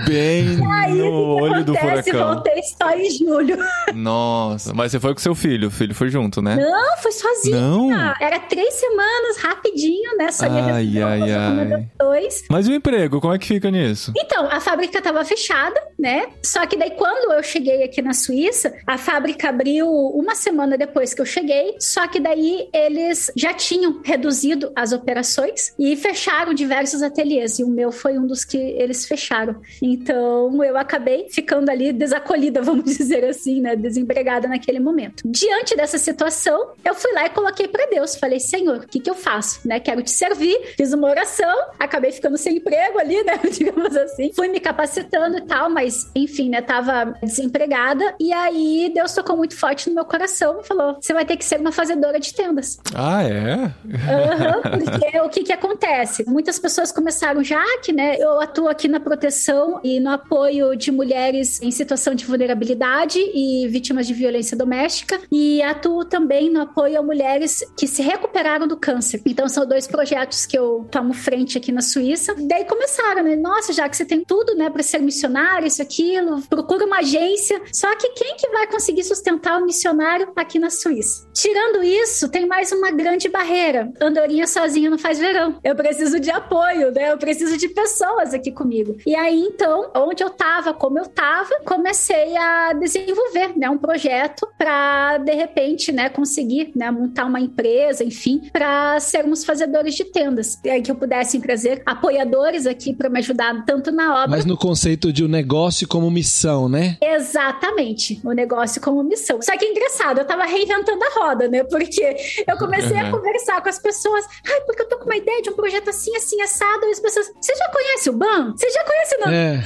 bem aí, no olho do furacão. voltei só em julho. Nossa, mas você foi com seu filho, o filho foi junto, né? Não, foi sozinha. Não? Era três semanas, rapidinho, né? Só ia ai, ai, ai. Dois. Mas o emprego, como é que fica nisso? Então, a fábrica tava fechada, né? Só que daí quando eu cheguei aqui na Suíça, a fábrica abriu uma semana depois que eu cheguei, só que daí eles já tinham reduzido as operações e fecharam diversos ateliês, e o meu foi um dos que eles fecharam. Então, eu acabei ficando ali desacolhida, vamos dizer assim, né, desempregada naquele momento. Diante dessa situação, eu fui lá e coloquei para Deus, falei: "Senhor, o que que eu faço, né? Quero te servir". Fiz uma oração, acabei ficando sem emprego ali, né, digamos assim. Fui me capacitando e tal, mas enfim, né, tava desempregada e aí Deus tocou muito forte no meu coração e falou: "Você vai ter que ser uma fazedora de tendas". Ah, é? Uhum, porque o que que acontece? Muitas pessoas começaram já que, né, eu atuo aqui na proteção e no apoio de mulheres em situação de vulnerabilidade e vítimas de violência doméstica e atuo também no apoio a mulheres que se recuperaram do câncer. Então são dois projetos que eu tomo frente aqui na Suíça. Daí começaram, né? Nossa, já que você tem tudo, né, para ser missionário, isso aquilo, procura uma agência. Só que quem que vai conseguir sustentar o missionário aqui na Suíça? Tirando isso, tem mais uma grande barreira. Andorinha sozinha não faz verão. Eu preciso de apoio, né? Eu preciso de pessoas aqui comigo. E aí, então, onde eu tava, como eu tava, comecei a desenvolver, né, um projeto para de repente, né, conseguir, né, montar uma empresa, enfim, para sermos fazedores de tendas. E aí que eu pudesse trazer apoiadores aqui para me ajudar tanto na obra. Mas no conceito de um negócio como missão, né? Exatamente, o negócio como missão. Só que é engraçado, eu tava reinventando a roda, né? Porque eu comecei uhum. a conversar com as pessoas, ai, porque eu tô com uma ideia de um projeto assim, assim, assado, e as pessoas, você já conhece o BAN? Você já conhece o é.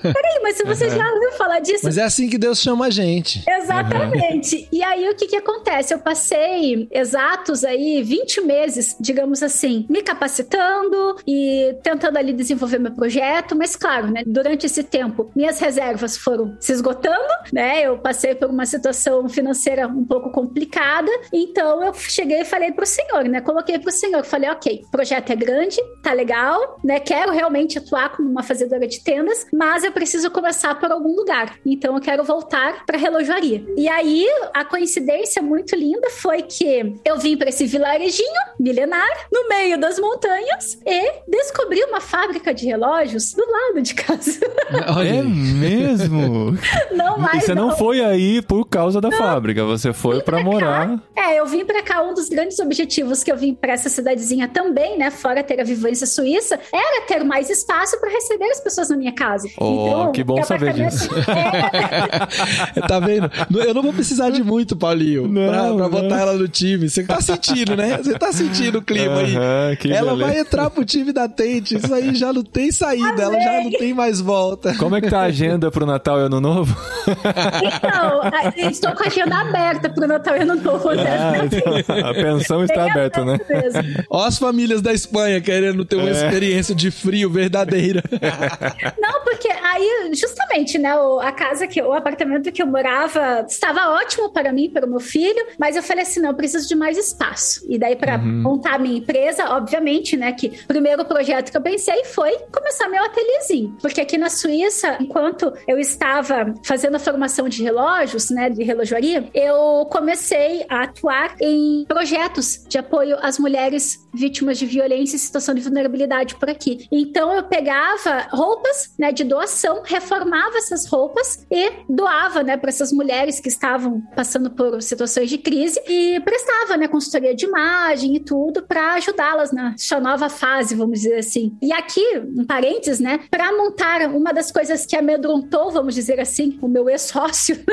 Peraí, mas se você uhum. já ouviu falar disso. Mas é assim que Deus chama a gente. Exatamente. Uhum. E aí o que que acontece? Eu passei exatos aí 20 meses, digamos assim, me capacitando e tentando ali desenvolver meu projeto, mas claro, né, durante esse tempo, minhas reservas foram se esgotando, né? Eu passei por uma situação financeira um pouco complicada, então eu cheguei e falei pro senhor, né? Coloquei pro senhor, falei, ok, o projeto é grande, tá legal, né? Quero realmente atuar como uma fazedora de tendas, mas eu preciso começar por algum lugar. Então eu quero voltar para relojoaria. E aí a coincidência muito linda foi que eu vim para esse vilarejinho milenar no meio das montanhas e descobri uma fábrica de relógios do lado de casa. é mesmo? Não mais. E você não, não foi aí por causa da não. fábrica, você foi para morar. É, eu vim para cá um dos grandes objetivos que eu vim para essa cidadezinha também, né, fora ter a vivência suíça, era ter mais espaço para receber as pessoas na minha casa. Oh, então, que bom saber disso. É... tá vendo? Eu não vou precisar de muito, Paulinho, não, pra, pra botar ela no time. Você tá sentindo, né? Você tá sentindo o clima uh -huh, aí. Ela beleza. vai entrar pro time da Tente. Isso aí já não tem saída, Amém. ela já não tem mais volta. Como é que tá a agenda pro Natal e Ano Novo? Então, estou com a agenda aberta pro Natal e Ano Novo. Ah, então, a pensão está aberta, né? Ó as famílias da Espanha querendo ter uma é. experiência de frio verdadeira. Não, porque aí, justamente, né, a casa que, o apartamento que eu morava estava ótimo para mim, para o meu filho, mas eu falei assim, não, eu preciso de mais espaço. E daí, para uhum. montar a minha empresa, obviamente, né, que o primeiro projeto que eu pensei foi começar meu ateliêzinho. Porque aqui na Suíça, enquanto eu estava fazendo a formação de relógios, né, de relojoaria, eu comecei a atuar em projetos de apoio às mulheres vítimas de violência e situação de vulnerabilidade por aqui. Então eu pegava roupas, né, de doação, reformava essas roupas e doava, né, para essas mulheres que estavam passando por situações de crise e prestava, né, consultoria de imagem e tudo para ajudá-las na sua nova fase, vamos dizer assim. E aqui, um parênteses, né, para montar uma das coisas que amedrontou, vamos dizer assim, o meu ex-sócio,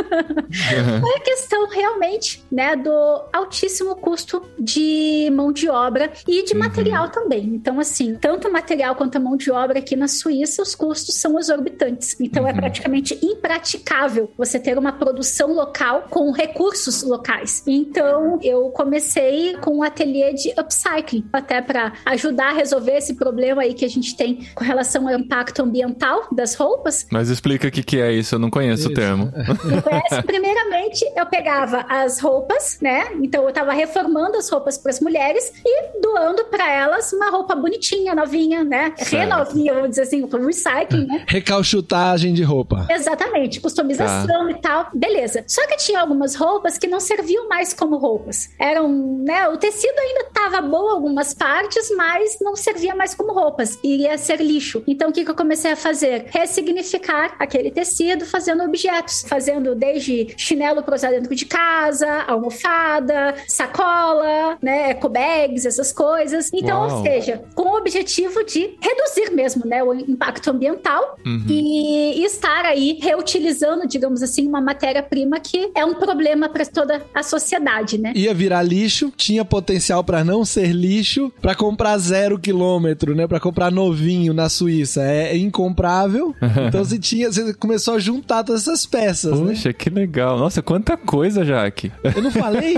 foi a questão realmente, né, do altíssimo custo de mão de obra e de uhum. material também. Então, assim, tanto material quanto a mão de obra aqui na Suíça, os custos são exorbitantes. Então, é uhum. é praticamente impraticável você ter uma produção local com recursos locais. Então, eu comecei com um ateliê de upcycling, até para ajudar a resolver esse problema aí que a gente tem com relação ao impacto ambiental das roupas. Mas explica o que, que é isso, eu não conheço isso. o termo. Não conhece? Primeiramente, eu pegava as roupas, né? Então, eu estava reformando as roupas para as mulheres e doando para elas uma roupa bonitinha, novinha, né? Certo. Renovinha, vamos dizer assim, recycling, né? Recalchutagem de roupa. Exatamente, customização tá. e tal. Beleza. Só que tinha algumas roupas que não serviam mais como roupas. Eram, né? O tecido ainda tava bom algumas partes, mas não servia mais como roupas. Iria ser lixo. Então, o que, que eu comecei a fazer? Ressignificar aquele tecido fazendo objetos. Fazendo desde chinelo para usar dentro de casa, almofada, sacola, né? Eco bags, essas coisas. Então, Uau. ou seja, com o objetivo de reduzir mesmo, né? O impacto ambiental uhum. e estar aí reutilizando, digamos assim, uma matéria-prima que é um problema para toda a sociedade, né? Ia virar lixo, tinha potencial para não ser lixo, para comprar zero quilômetro, né? Para comprar novinho na Suíça. É incomprável. então você tinha, você começou a juntar todas essas peças, né? Poxa, né? que legal. Nossa, quanta coisa, Jaque. Eu não falei?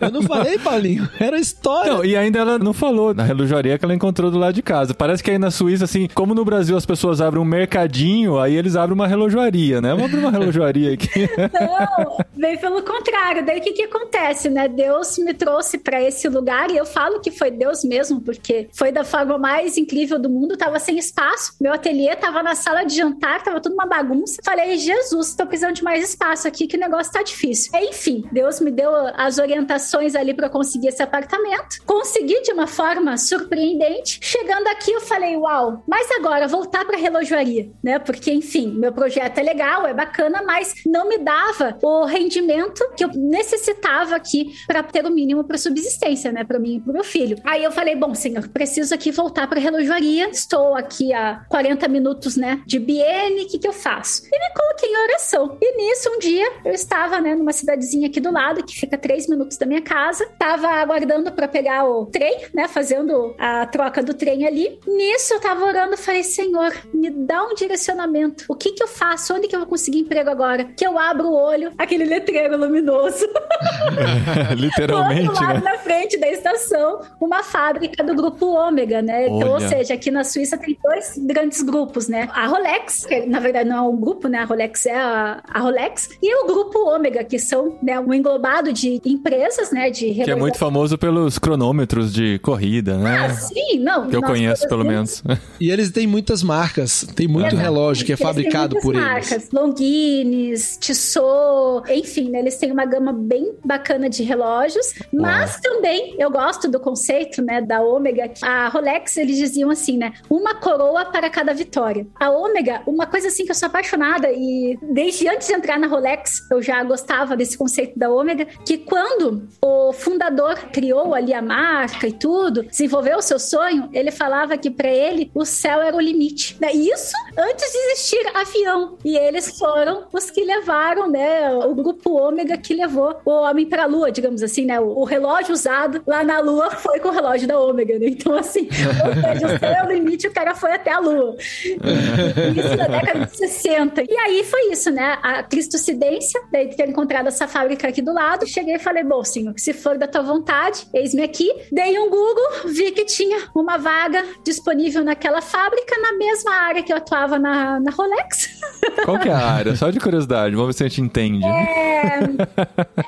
Eu não falei, Paulinho. Era história. Não, e ainda ela não falou na relojaria que ela encontrou do lado de casa. Parece que aí na Suíça, assim, como no Brasil as pessoas abrem um mercadinho, aí eles abrem uma relojoaria, né? Vamos abrir uma relojoaria aqui. Não, bem pelo contrário. Daí o que que acontece, né? Deus me trouxe para esse lugar e eu falo que foi Deus mesmo, porque foi da forma mais incrível do mundo, tava sem espaço. Meu ateliê tava na sala de jantar, tava tudo uma bagunça. Falei, Jesus, tô precisando de mais espaço aqui, que o negócio tá difícil. Enfim, Deus me deu as orientações ali para conseguir esse apartamento. Consegui de uma forma surpreendente. Chegando aqui, eu falei, uau, mas agora voltar para relojoaria, né? Porque, enfim, meu projeto é legal, é bacana, mas não me dava o rendimento que eu necessitava aqui para ter o mínimo para subsistência, né? Para mim e para meu filho. Aí eu falei, bom, senhor, preciso aqui voltar para relojoaria. Estou aqui a 40 minutos, né, de Biene, o que que eu faço? E me coloquei em oração. E nisso, um dia, eu estava, né, numa cidadezinha aqui do lado, que fica 3 minutos da minha casa. Tava aguardando para pegar o trem, né, fazendo a troca do trem ali. Nisso, eu tava orando, falei, senhor, me dá um direcionamento. O que que eu faço? Onde que eu vou conseguir emprego agora? Que eu abro o olho, aquele letreiro luminoso. Literalmente, do lado, né? na frente da estação, uma fábrica do grupo Ômega, né? Então, ou seja, aqui na Suíça tem dois grandes grupos, né? A Rolex, que na verdade não é um grupo, né? A Rolex é a, a Rolex, e o grupo Ômega, que são né, um englobado de empresas, né? De que é muito famoso pelos cronômetros de corrida, né? Ah, sim, não. Que eu conheço, pelo menos. E eles têm muitas marcas. Tem muito relógio que é fabricado por marcas. eles. Longines, Tissot, enfim, né, eles têm uma gama bem bacana de relógios, mas também eu gosto do conceito, né, da Ômega. A Rolex, eles diziam assim, né, uma coroa para cada vitória. A Ômega, uma coisa assim que eu sou apaixonada e desde antes de entrar na Rolex, eu já gostava desse conceito da Ômega, que quando o fundador criou ali a marca e tudo, desenvolveu o seu sonho, ele falava que para ele o céu era o limite. Isso antes de existir avião. E eles foram os que levaram, né, o grupo Ômega que levou o homem para a lua, digamos assim, né? O relógio usado lá na Lua foi com o relógio da Ômega, né? Então, assim, ou seja, o seu limite, o cara foi até a Lua. Isso na década de 60. E aí foi isso, né? A cristocidência, daí de ter encontrado essa fábrica aqui do lado, cheguei e falei, bom, senhor, se for da tua vontade, eis-me aqui. Dei um Google, vi que tinha uma vaga disponível naquela fábrica, na mesma área que eu atuava na, na Rolex. Qual que é a área? Só de curiosidade, vamos ver se a gente entende. É,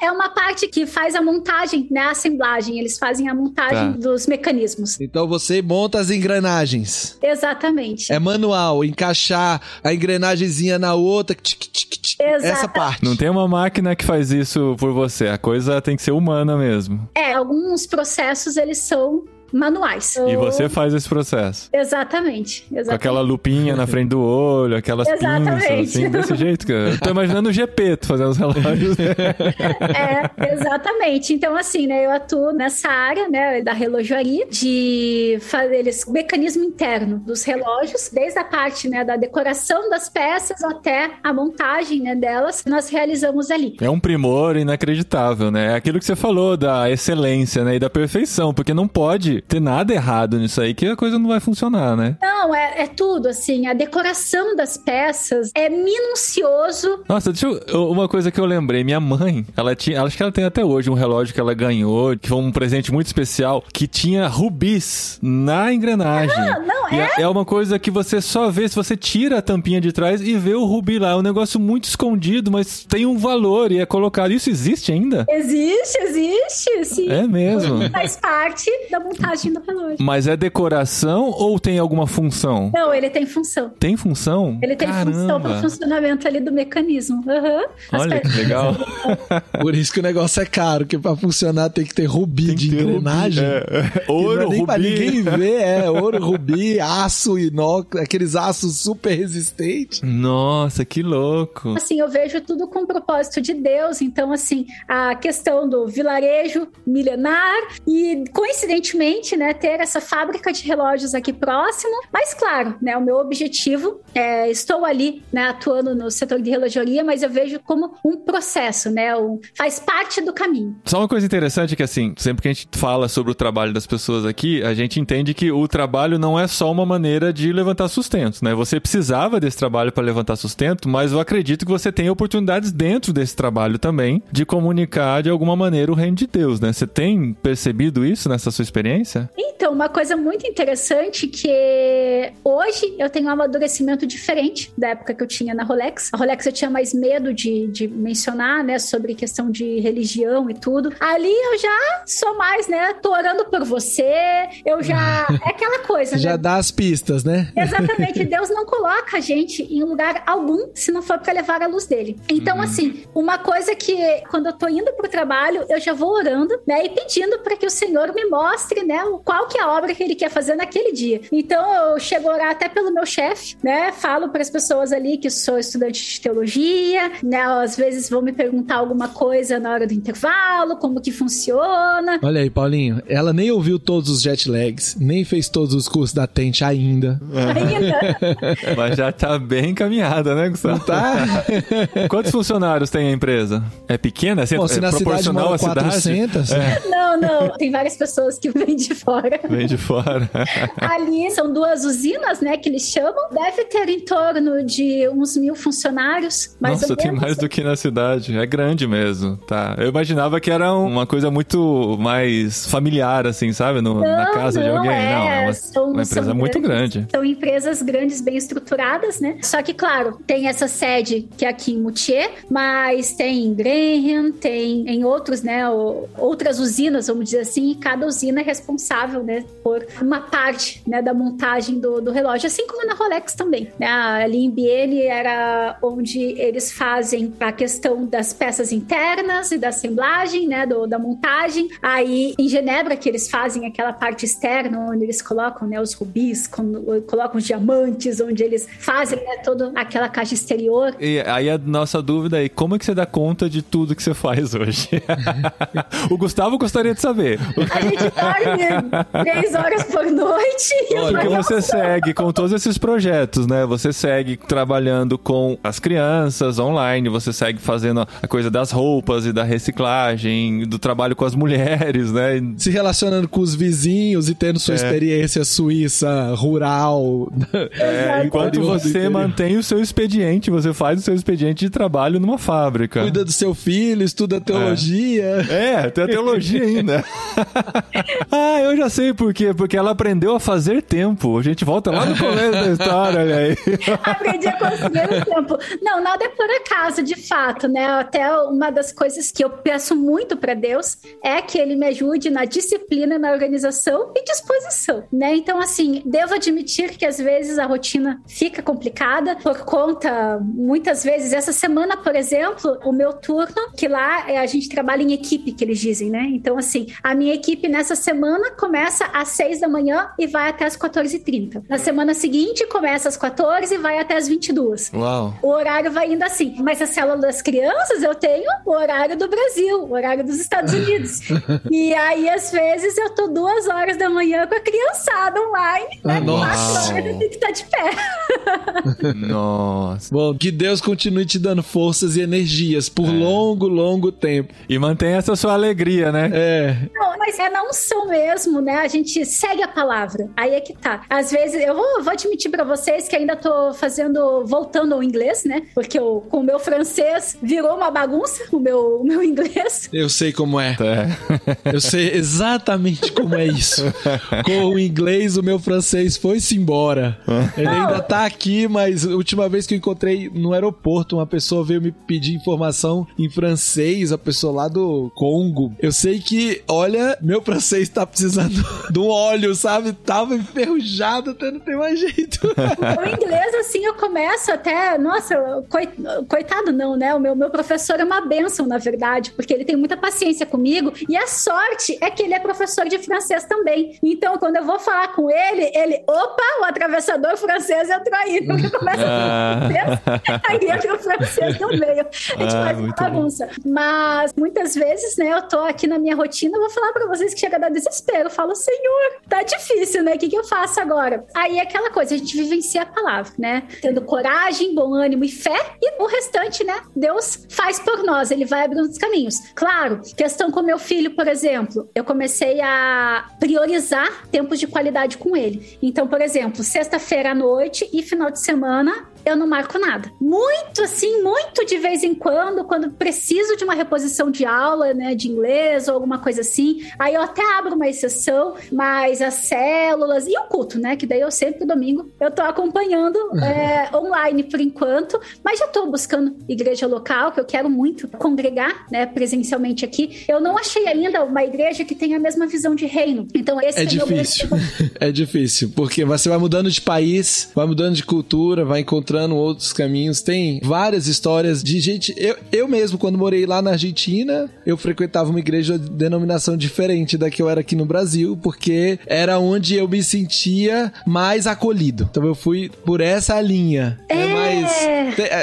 é uma parte que faz a montagem, né? A assemblagem. Eles fazem a montagem Tá. dos mecanismos. Então você monta as engrenagens. Exatamente. É manual, encaixar a engrenagemzinha na outra. tic, tic, tic, essa parte. Não tem uma máquina que faz isso por você. A coisa tem que ser humana mesmo. É, alguns processos eles são manuais. E você faz esse processo. Exatamente. Com exatamente. aquela lupinha na frente do olho, aquelas Exatamente. pinças, assim, desse jeito, cara. Eu tô imaginando o GP fazendo os relógios. É, exatamente. Então, assim, né, eu atuo nessa área, né, da relojoaria, de fazer eles, mecanismo interno dos relógios, desde a parte, né, da decoração das peças até a montagem, né, delas, nós realizamos ali. É um primor inacreditável, né? É aquilo que você falou da excelência, né? E da perfeição, porque não pode ter nada errado nisso aí que a coisa não vai funcionar, né? Não, é, é tudo, assim, a decoração das peças é minucioso. Nossa, deixa eu, uma coisa que eu lembrei, minha mãe, ela tinha, acho que ela tem até hoje um relógio que ela ganhou, que foi um presente muito especial, que tinha rubis na engrenagem. Ah, não, E é? é uma coisa que você só vê se você tira a tampinha de trás e vê o rubi lá. É um negócio muito escondido, mas tem um valor e é colocado. Isso existe ainda? Existe, existe, sim. É mesmo. Faz parte da montagem do relógio. Mas é decoração ou tem alguma função? Não, ele tem função. Tem função? Ele tem função para o funcionamento ali do mecanismo. As Olha que legal. Por isso que o negócio é caro, que pra funcionar tem que ter rubi Tem de ter engrenagem. rubi. É. Não Ouro, é nem pra rubi. ninguém ver, é ouro, rubi, aço, inox, aqueles aços super resistentes. Nossa, que louco. Assim, eu vejo tudo com o propósito de Deus. Então, assim, a questão do vilarejo milenar e, coincidentemente, né, ter essa fábrica de relógios aqui próximo. Mas, claro, né, o meu objetivo é, estou ali, né, atuando no setor de relojoaria, mas eu vejo como um processo, né, um- faz parte do caminho. Só uma coisa interessante é que, assim, sempre que a gente fala sobre o trabalho das pessoas aqui, a gente entende que o trabalho não é só uma maneira de levantar sustento, né? Você precisava desse trabalho para levantar sustento, mas eu acredito que você tem oportunidades dentro desse trabalho também de comunicar de alguma maneira o reino de Deus, né? Você tem percebido isso nessa sua experiência? Então, uma coisa muito interessante que hoje eu tenho um amadurecimento diferente da época que eu tinha na Rolex. A Rolex eu tinha mais medo de, de mencionar, né, sobre questão de religião e tudo. Ali eu já sou mais, né, tô orando por você, eu já... É aquela coisa, Já né? dá as pistas, né? Exatamente, Deus não coloca a gente em lugar algum se não for para levar a luz dele. Então, assim, uma coisa que quando eu tô indo pro trabalho, eu já vou orando, né, e pedindo para que o Senhor me mostre, né, o- qual que é a obra que ele quer fazer naquele dia. Então, eu chego a orar até pelo meu chefe, né, falo para as pessoas ali que sou estudante de teologia, né, às vezes vão me perguntar alguma coisa na hora do intervalo, como que funciona. Olha aí, Paulinho, ela nem ouviu todos os jet lags, nem fez todos os cursos da Tente ainda. Ainda. Mas já tá bem encaminhada, né, Gustavo? Tá? Quantos funcionários tem a empresa? É pequena? É, Bom, se é na cidade proporcional mora à cidade? 400, Não, não, tem várias pessoas que vêm de fora. Vem de fora. Ali são duas usinas, né, que eles chamam. Deve ter em torno de uns mil funcionários, mais Nossa, ou tem menos. mais do que na cidade. É grande mesmo, tá? Eu imaginava que era um- uma coisa muito mais familiar, assim, sabe? No- na casa de não, alguém. é, Não, é uma, são- uma empresa muito grandes. grande. São empresas grandes, bem estruturadas, né? Só que, claro, tem essa sede que é aqui em Moutier, mas tem em Graham, tem em outros, né? outras usinas, vamos dizer assim, e cada usina é responsável, né? Por uma parte, né? Da montagem do, do relógio, assim como na Rolex também. Né? Ali em era onde eles fazem a questão das peças internas e da assemblagem, né? Do, da montagem. Aí em Genebra que eles fazem aquela parte externa, onde eles colocam, né? Os rubis, colocam os diamantes, onde eles fazem, né? Toda aquela caixa exterior. E aí a nossa dúvida é como é que você dá conta de tudo que você faz hoje? o Gustavo gostaria de saber. A gente dorme três horas por noite. e Porque você segue com todos esses projetos, né? Você segue trabalhando com as crianças online, você segue fazendo a coisa das roupas e da reciclagem, do trabalho com as mulheres, né? Se relacionando com os vizinhos e tendo sua é. experiência suíça, rural. É, enquanto você mantém o seu expediente, você faz o seu expediente de trabalho numa fábrica. Cuida do seu filho, estuda teologia. É, é tem a teologia ainda. ah, eu já sei por quê. Porque ela aprendeu a fazer tempo. A gente volta lá no começo da história, olha aí. Aprendi a conseguir o tempo. Não, nada é por acaso, de fato, né? Até uma das coisas que eu peço muito para Deus é que ele me ajude na disciplina, na organização e disposição, né? Então, assim, devo admitir que às vezes a rotina fica complicada por conta, muitas vezes, essa semana, por exemplo, o meu turno, que lá é, a gente trabalha em equipe, que eles dizem, né? Então, assim, a minha equipe nessa semana começa às 6 da manhã e vai até às 14h30. Na semana seguinte, começa às 14 e vai até às 22. Uau. O horário vai indo assim. Mas a célula das crianças, eu tenho o horário do Brasil, o horário dos Estados Unidos. e aí, às vezes, eu tô duas horas da manhã com a criançada online, né? Quatro horas eu tenho que estar de pé. Nossa. Bom, que Deus continue te dando forças e energias por é. longo, longo tempo. E mantenha essa sua alegria, né? É. Não, mas é não são mesmo, né? A gente segue a palavra. Aí é que tá. Às vezes, eu vou, vou admitir para vocês que ainda tô fazendo, voltando ao inglês, né? Porque eu, com o meu francês virou uma bagunça, o meu, o meu inglês. Eu sei como é. é. Eu sei exatamente como é isso. Com o inglês, o meu francês foi-se embora. Ele ainda tá aqui, mas a última vez que eu encontrei no aeroporto, uma pessoa veio me pedir informação em francês, a pessoa lá do Congo. Eu sei que, olha, meu francês tá precisando de um óleo, sabe? Tava enferrujado até não ter mais jeito. o inglês, assim, eu começo até. Nossa, coitado não, né? O meu, meu professor é uma benção, na verdade, porque ele tem muita paciência comigo. E a sorte é que ele é professor de francês também. Então, quando eu vou falar com ele, ele, opa, o atravessador francês entrou aí. Porque começa ah. francês, aí entra o francês no meio. A gente ah, faz uma bagunça. Bom. Mas muitas vezes, né, eu tô aqui na minha rotina, eu vou falar pra vocês que chega a dar desespero. Eu falo, Senhor, tá difícil, né? O que, que eu faço agora? Aí é aquela coisa, a gente vivencia a palavra, né? Tendo coragem, bom ânimo e fé, e o restante, né? Deus faz por nós, ele vai abrindo os caminhos. Claro, questão com meu filho, por exemplo, eu comecei a priorizar tempos de qualidade com ele. Então, por exemplo, sexta-feira à noite e final de semana, eu não marco nada. Muito assim, muito de vez em quando, quando preciso de uma reposição de aula, né, de inglês ou alguma coisa assim, aí eu até abro uma exceção, mas as células e o culto, né, que daí eu sempre domingo eu tô acompanhando é, online por enquanto, mas já tô buscando igreja local, que eu quero muito congregar, né, presencialmente aqui. Eu não achei ainda uma igreja que tenha a mesma visão de reino. Então esse é, é difícil. é difícil, porque você vai mudando de país, vai mudando de cultura, vai encontrando encontrando outros caminhos. Tem várias histórias de gente. Eu, eu mesmo, quando morei lá na Argentina, eu frequentava uma igreja de denominação diferente da que eu era aqui no Brasil, porque era onde eu me sentia mais acolhido. Então eu fui por essa linha. É, é mais.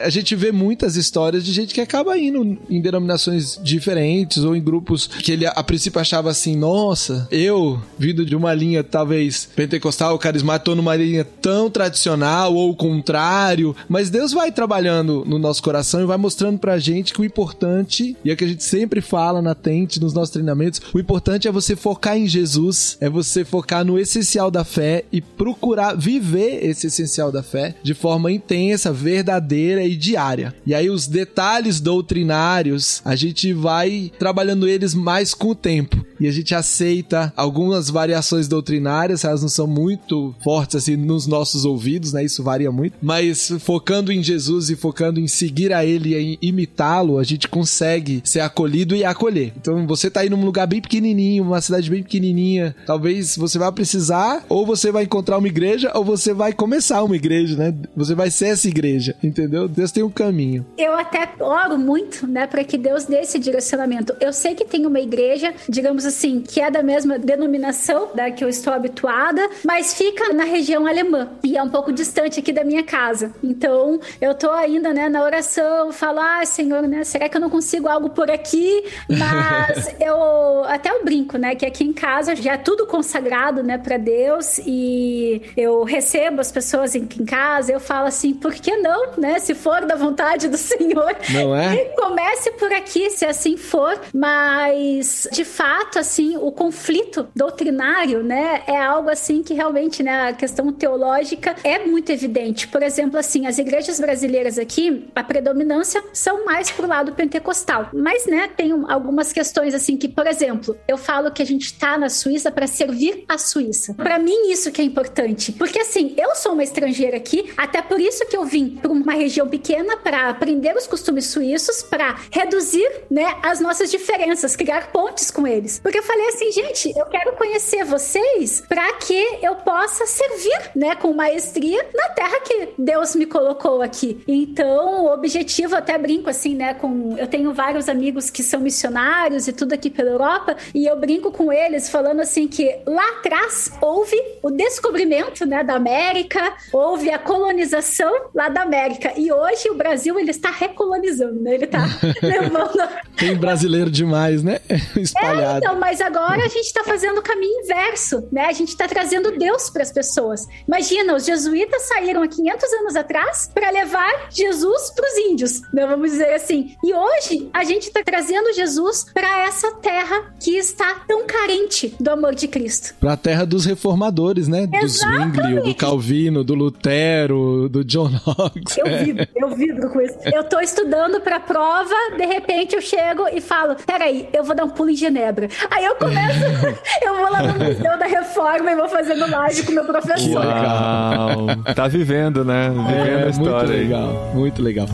A gente vê muitas histórias de gente que acaba indo em denominações diferentes ou em grupos que ele a princípio achava assim: nossa, eu, vindo de uma linha talvez pentecostal, carismático, tô numa linha tão tradicional ou o contrário mas Deus vai trabalhando no nosso coração e vai mostrando pra gente que o importante, e é que a gente sempre fala na Tente, nos nossos treinamentos, o importante é você focar em Jesus, é você focar no essencial da fé e procurar viver esse essencial da fé de forma intensa, verdadeira e diária. E aí os detalhes doutrinários, a gente vai trabalhando eles mais com o tempo. E a gente aceita algumas variações doutrinárias, elas não são muito fortes assim nos nossos ouvidos, né? Isso varia muito, mas focando em Jesus e focando em seguir a Ele e imitá-lo, a gente consegue ser acolhido e acolher. Então você tá aí num lugar bem pequenininho, uma cidade bem pequenininha, talvez você vá precisar, ou você vai encontrar uma igreja, ou você vai começar uma igreja, né? Você vai ser essa igreja, entendeu? Deus tem um caminho. Eu até oro muito, né, para que Deus dê esse direcionamento. Eu sei que tem uma igreja, digamos assim, que é da mesma denominação da que eu estou habituada, mas fica na região alemã e é um pouco distante aqui da minha casa. Então, eu tô ainda, né, na oração, falo, ah, Senhor, né, será que eu não consigo algo por aqui? Mas eu até eu brinco, né, que aqui em casa já é tudo consagrado, né, para Deus e eu recebo as pessoas em, em casa, eu falo assim, por que não, né, se for da vontade do Senhor? Não é? comece por aqui, se assim for, mas de fato, assim, o conflito doutrinário, né, é algo assim que realmente, né, a questão teológica é muito evidente. Por exemplo, assim, as igrejas brasileiras aqui, a predominância são mais pro lado pentecostal. Mas, né, tem algumas questões assim que, por exemplo, eu falo que a gente tá na Suíça para servir a Suíça. Para mim isso que é importante, porque assim, eu sou uma estrangeira aqui, até por isso que eu vim para uma região pequena para aprender os costumes suíços, para reduzir, né, as nossas diferenças, criar pontes com eles. Porque eu falei assim, gente, eu quero conhecer vocês para que eu possa servir, né, com maestria na terra que Deus me colocou aqui. Então, o objetivo, até brinco assim, né, com eu tenho vários amigos que são missionários e tudo aqui pela Europa, e eu brinco com eles falando assim que lá atrás houve o descobrimento, né, da América, houve a colonização lá da América, e hoje o Brasil ele está recolonizando, né? Ele está levando Tem brasileiro demais, né? Espalhado. É, então, mas agora a gente está fazendo o caminho inverso, né? A gente está trazendo Deus para as pessoas. Imagina, os jesuítas saíram há 500 anos atrás para levar Jesus para os índios, né? vamos dizer assim. E hoje a gente está trazendo Jesus para essa terra que está tão carente do amor de Cristo. Para a terra dos reformadores, né? Do Zwingli, do Calvino, do Lutero, do John Knox. Eu vibro, eu vibro com isso. Eu tô estudando para prova, de repente eu chego e falo: peraí, eu vou dar um pulo em Genebra. Aí eu começo, eu vou lá no Museu da Reforma e vou fazendo live com meu professor. Uau! tá vivendo, né? Vivendo É, a história. muito aí. legal, muito legal.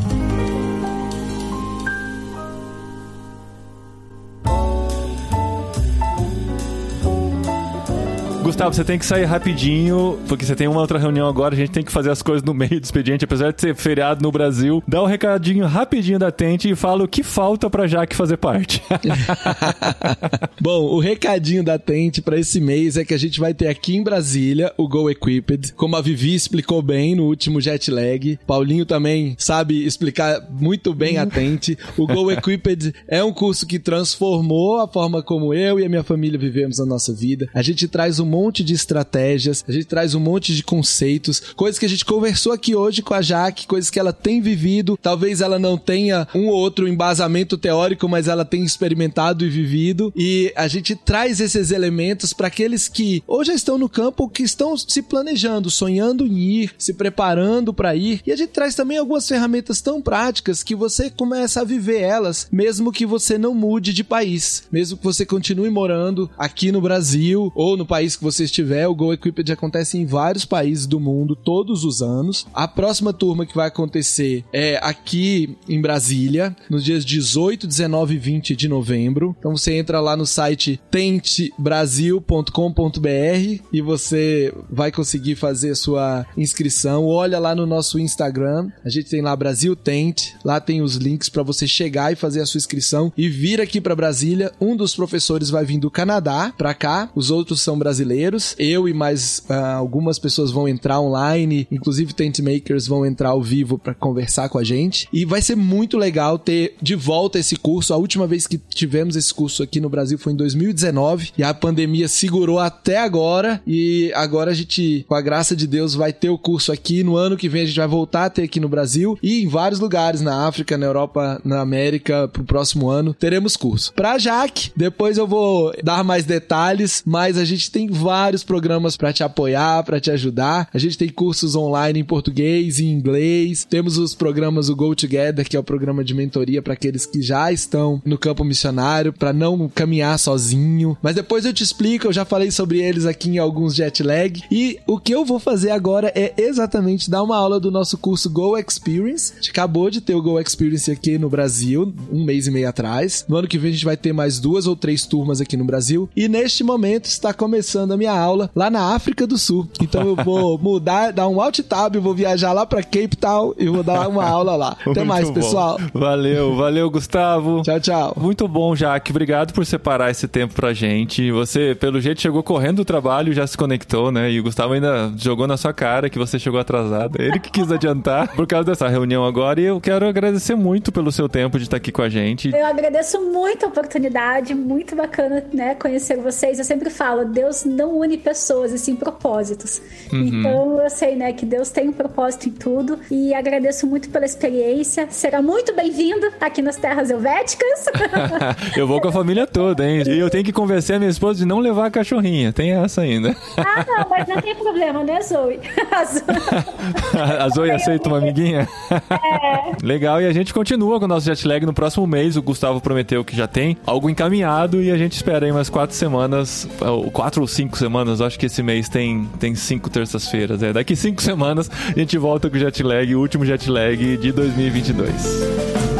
Gustavo, você tem que sair rapidinho, porque você tem uma outra reunião agora, a gente tem que fazer as coisas no meio do expediente, apesar de ser feriado no Brasil. Dá um recadinho rapidinho da Tente e fala o que falta pra Jaque fazer parte. Bom, o recadinho da Tente pra esse mês é que a gente vai ter aqui em Brasília o Go Equipped, como a Vivi explicou bem no último jet lag. Paulinho também sabe explicar muito bem a Tente. O Go Equipped é um curso que transformou a forma como eu e a minha família vivemos a nossa vida. A gente traz um monte de estratégias, a gente traz um monte de conceitos, coisas que a gente conversou aqui hoje com a Jaque, coisas que ela tem vivido. Talvez ela não tenha um ou outro embasamento teórico, mas ela tem experimentado e vivido. E a gente traz esses elementos para aqueles que já estão no campo que estão se planejando, sonhando em ir, se preparando para ir. E a gente traz também algumas ferramentas tão práticas que você começa a viver elas, mesmo que você não mude de país, mesmo que você continue morando aqui no Brasil ou no país que você estiver. O Go Equipped acontece em vários países do mundo todos os anos. A próxima turma que vai acontecer é aqui em Brasília, nos dias 18, 19 e 20 de novembro. Então você entra lá no site tentebrasil.com.br e você vai conseguir fazer sua inscrição. Olha lá no nosso Instagram, a gente tem lá Brasil Tente, lá tem os links para você chegar e fazer a sua inscrição e vir aqui para Brasília. Um dos professores vai vir do Canadá para cá, os outros são brasileiros. Eu e mais ah, algumas pessoas vão entrar online, inclusive Tent Makers vão entrar ao vivo para conversar com a gente. E vai ser muito legal ter de volta esse curso. A última vez que tivemos esse curso aqui no Brasil foi em 2019 e a pandemia segurou até agora. E agora a gente, com a graça de Deus, vai ter o curso aqui. No ano que vem a gente vai voltar a ter aqui no Brasil e em vários lugares na África, na Europa, na América. Pro próximo ano teremos curso. Pra Jaque, depois eu vou dar mais detalhes, mas a gente tem vários programas para te apoiar, para te ajudar. A gente tem cursos online em português e inglês. Temos os programas o Go Together, que é o programa de mentoria para aqueles que já estão no campo missionário, para não caminhar sozinho. Mas depois eu te explico, eu já falei sobre eles aqui em alguns jet lag. E o que eu vou fazer agora é exatamente dar uma aula do nosso curso Go Experience. A gente acabou de ter o Go Experience aqui no Brasil, um mês e meio atrás. No ano que vem a gente vai ter mais duas ou três turmas aqui no Brasil. E neste momento está começando dando a minha aula lá na África do Sul. Então eu vou mudar, dar um alt tab, vou viajar lá pra Cape Town e vou dar uma aula lá. Até Muito mais, bom. pessoal. Valeu, valeu, Gustavo. Tchau, tchau. Muito bom, Jaque. Obrigado por separar esse tempo pra gente. Você, pelo jeito, chegou correndo do trabalho, já se conectou, né? E o Gustavo ainda jogou na sua cara que você chegou atrasado. Ele que quis adiantar por causa dessa reunião agora. E eu quero agradecer muito pelo seu tempo de estar aqui com a gente. Eu agradeço muito a oportunidade, muito bacana, né, conhecer vocês. Eu sempre falo, Deus não une pessoas, e sim propósitos. Então eu sei, né, que Deus tem um propósito em tudo e agradeço muito pela experiência. Será muito bem-vindo aqui nas terras helvéticas. eu vou com a família toda, hein? E eu tenho que convencer a minha esposa de não levar a cachorrinha. Tem essa ainda. ah, não, mas não tem problema, né, Zoe? A Zoe- A Zoe aceita uma amiguinha? É. Legal, e a gente continua com o nosso jet lag no próximo mês. O Gustavo prometeu que já tem algo encaminhado e a gente espera aí umas quatro semanas, ou quatro ou cinco semanas. Eu acho que esse mês tem, tem cinco terças-feiras. É, daqui cinco semanas a gente volta com o jet lag, o último jet lag de 2022.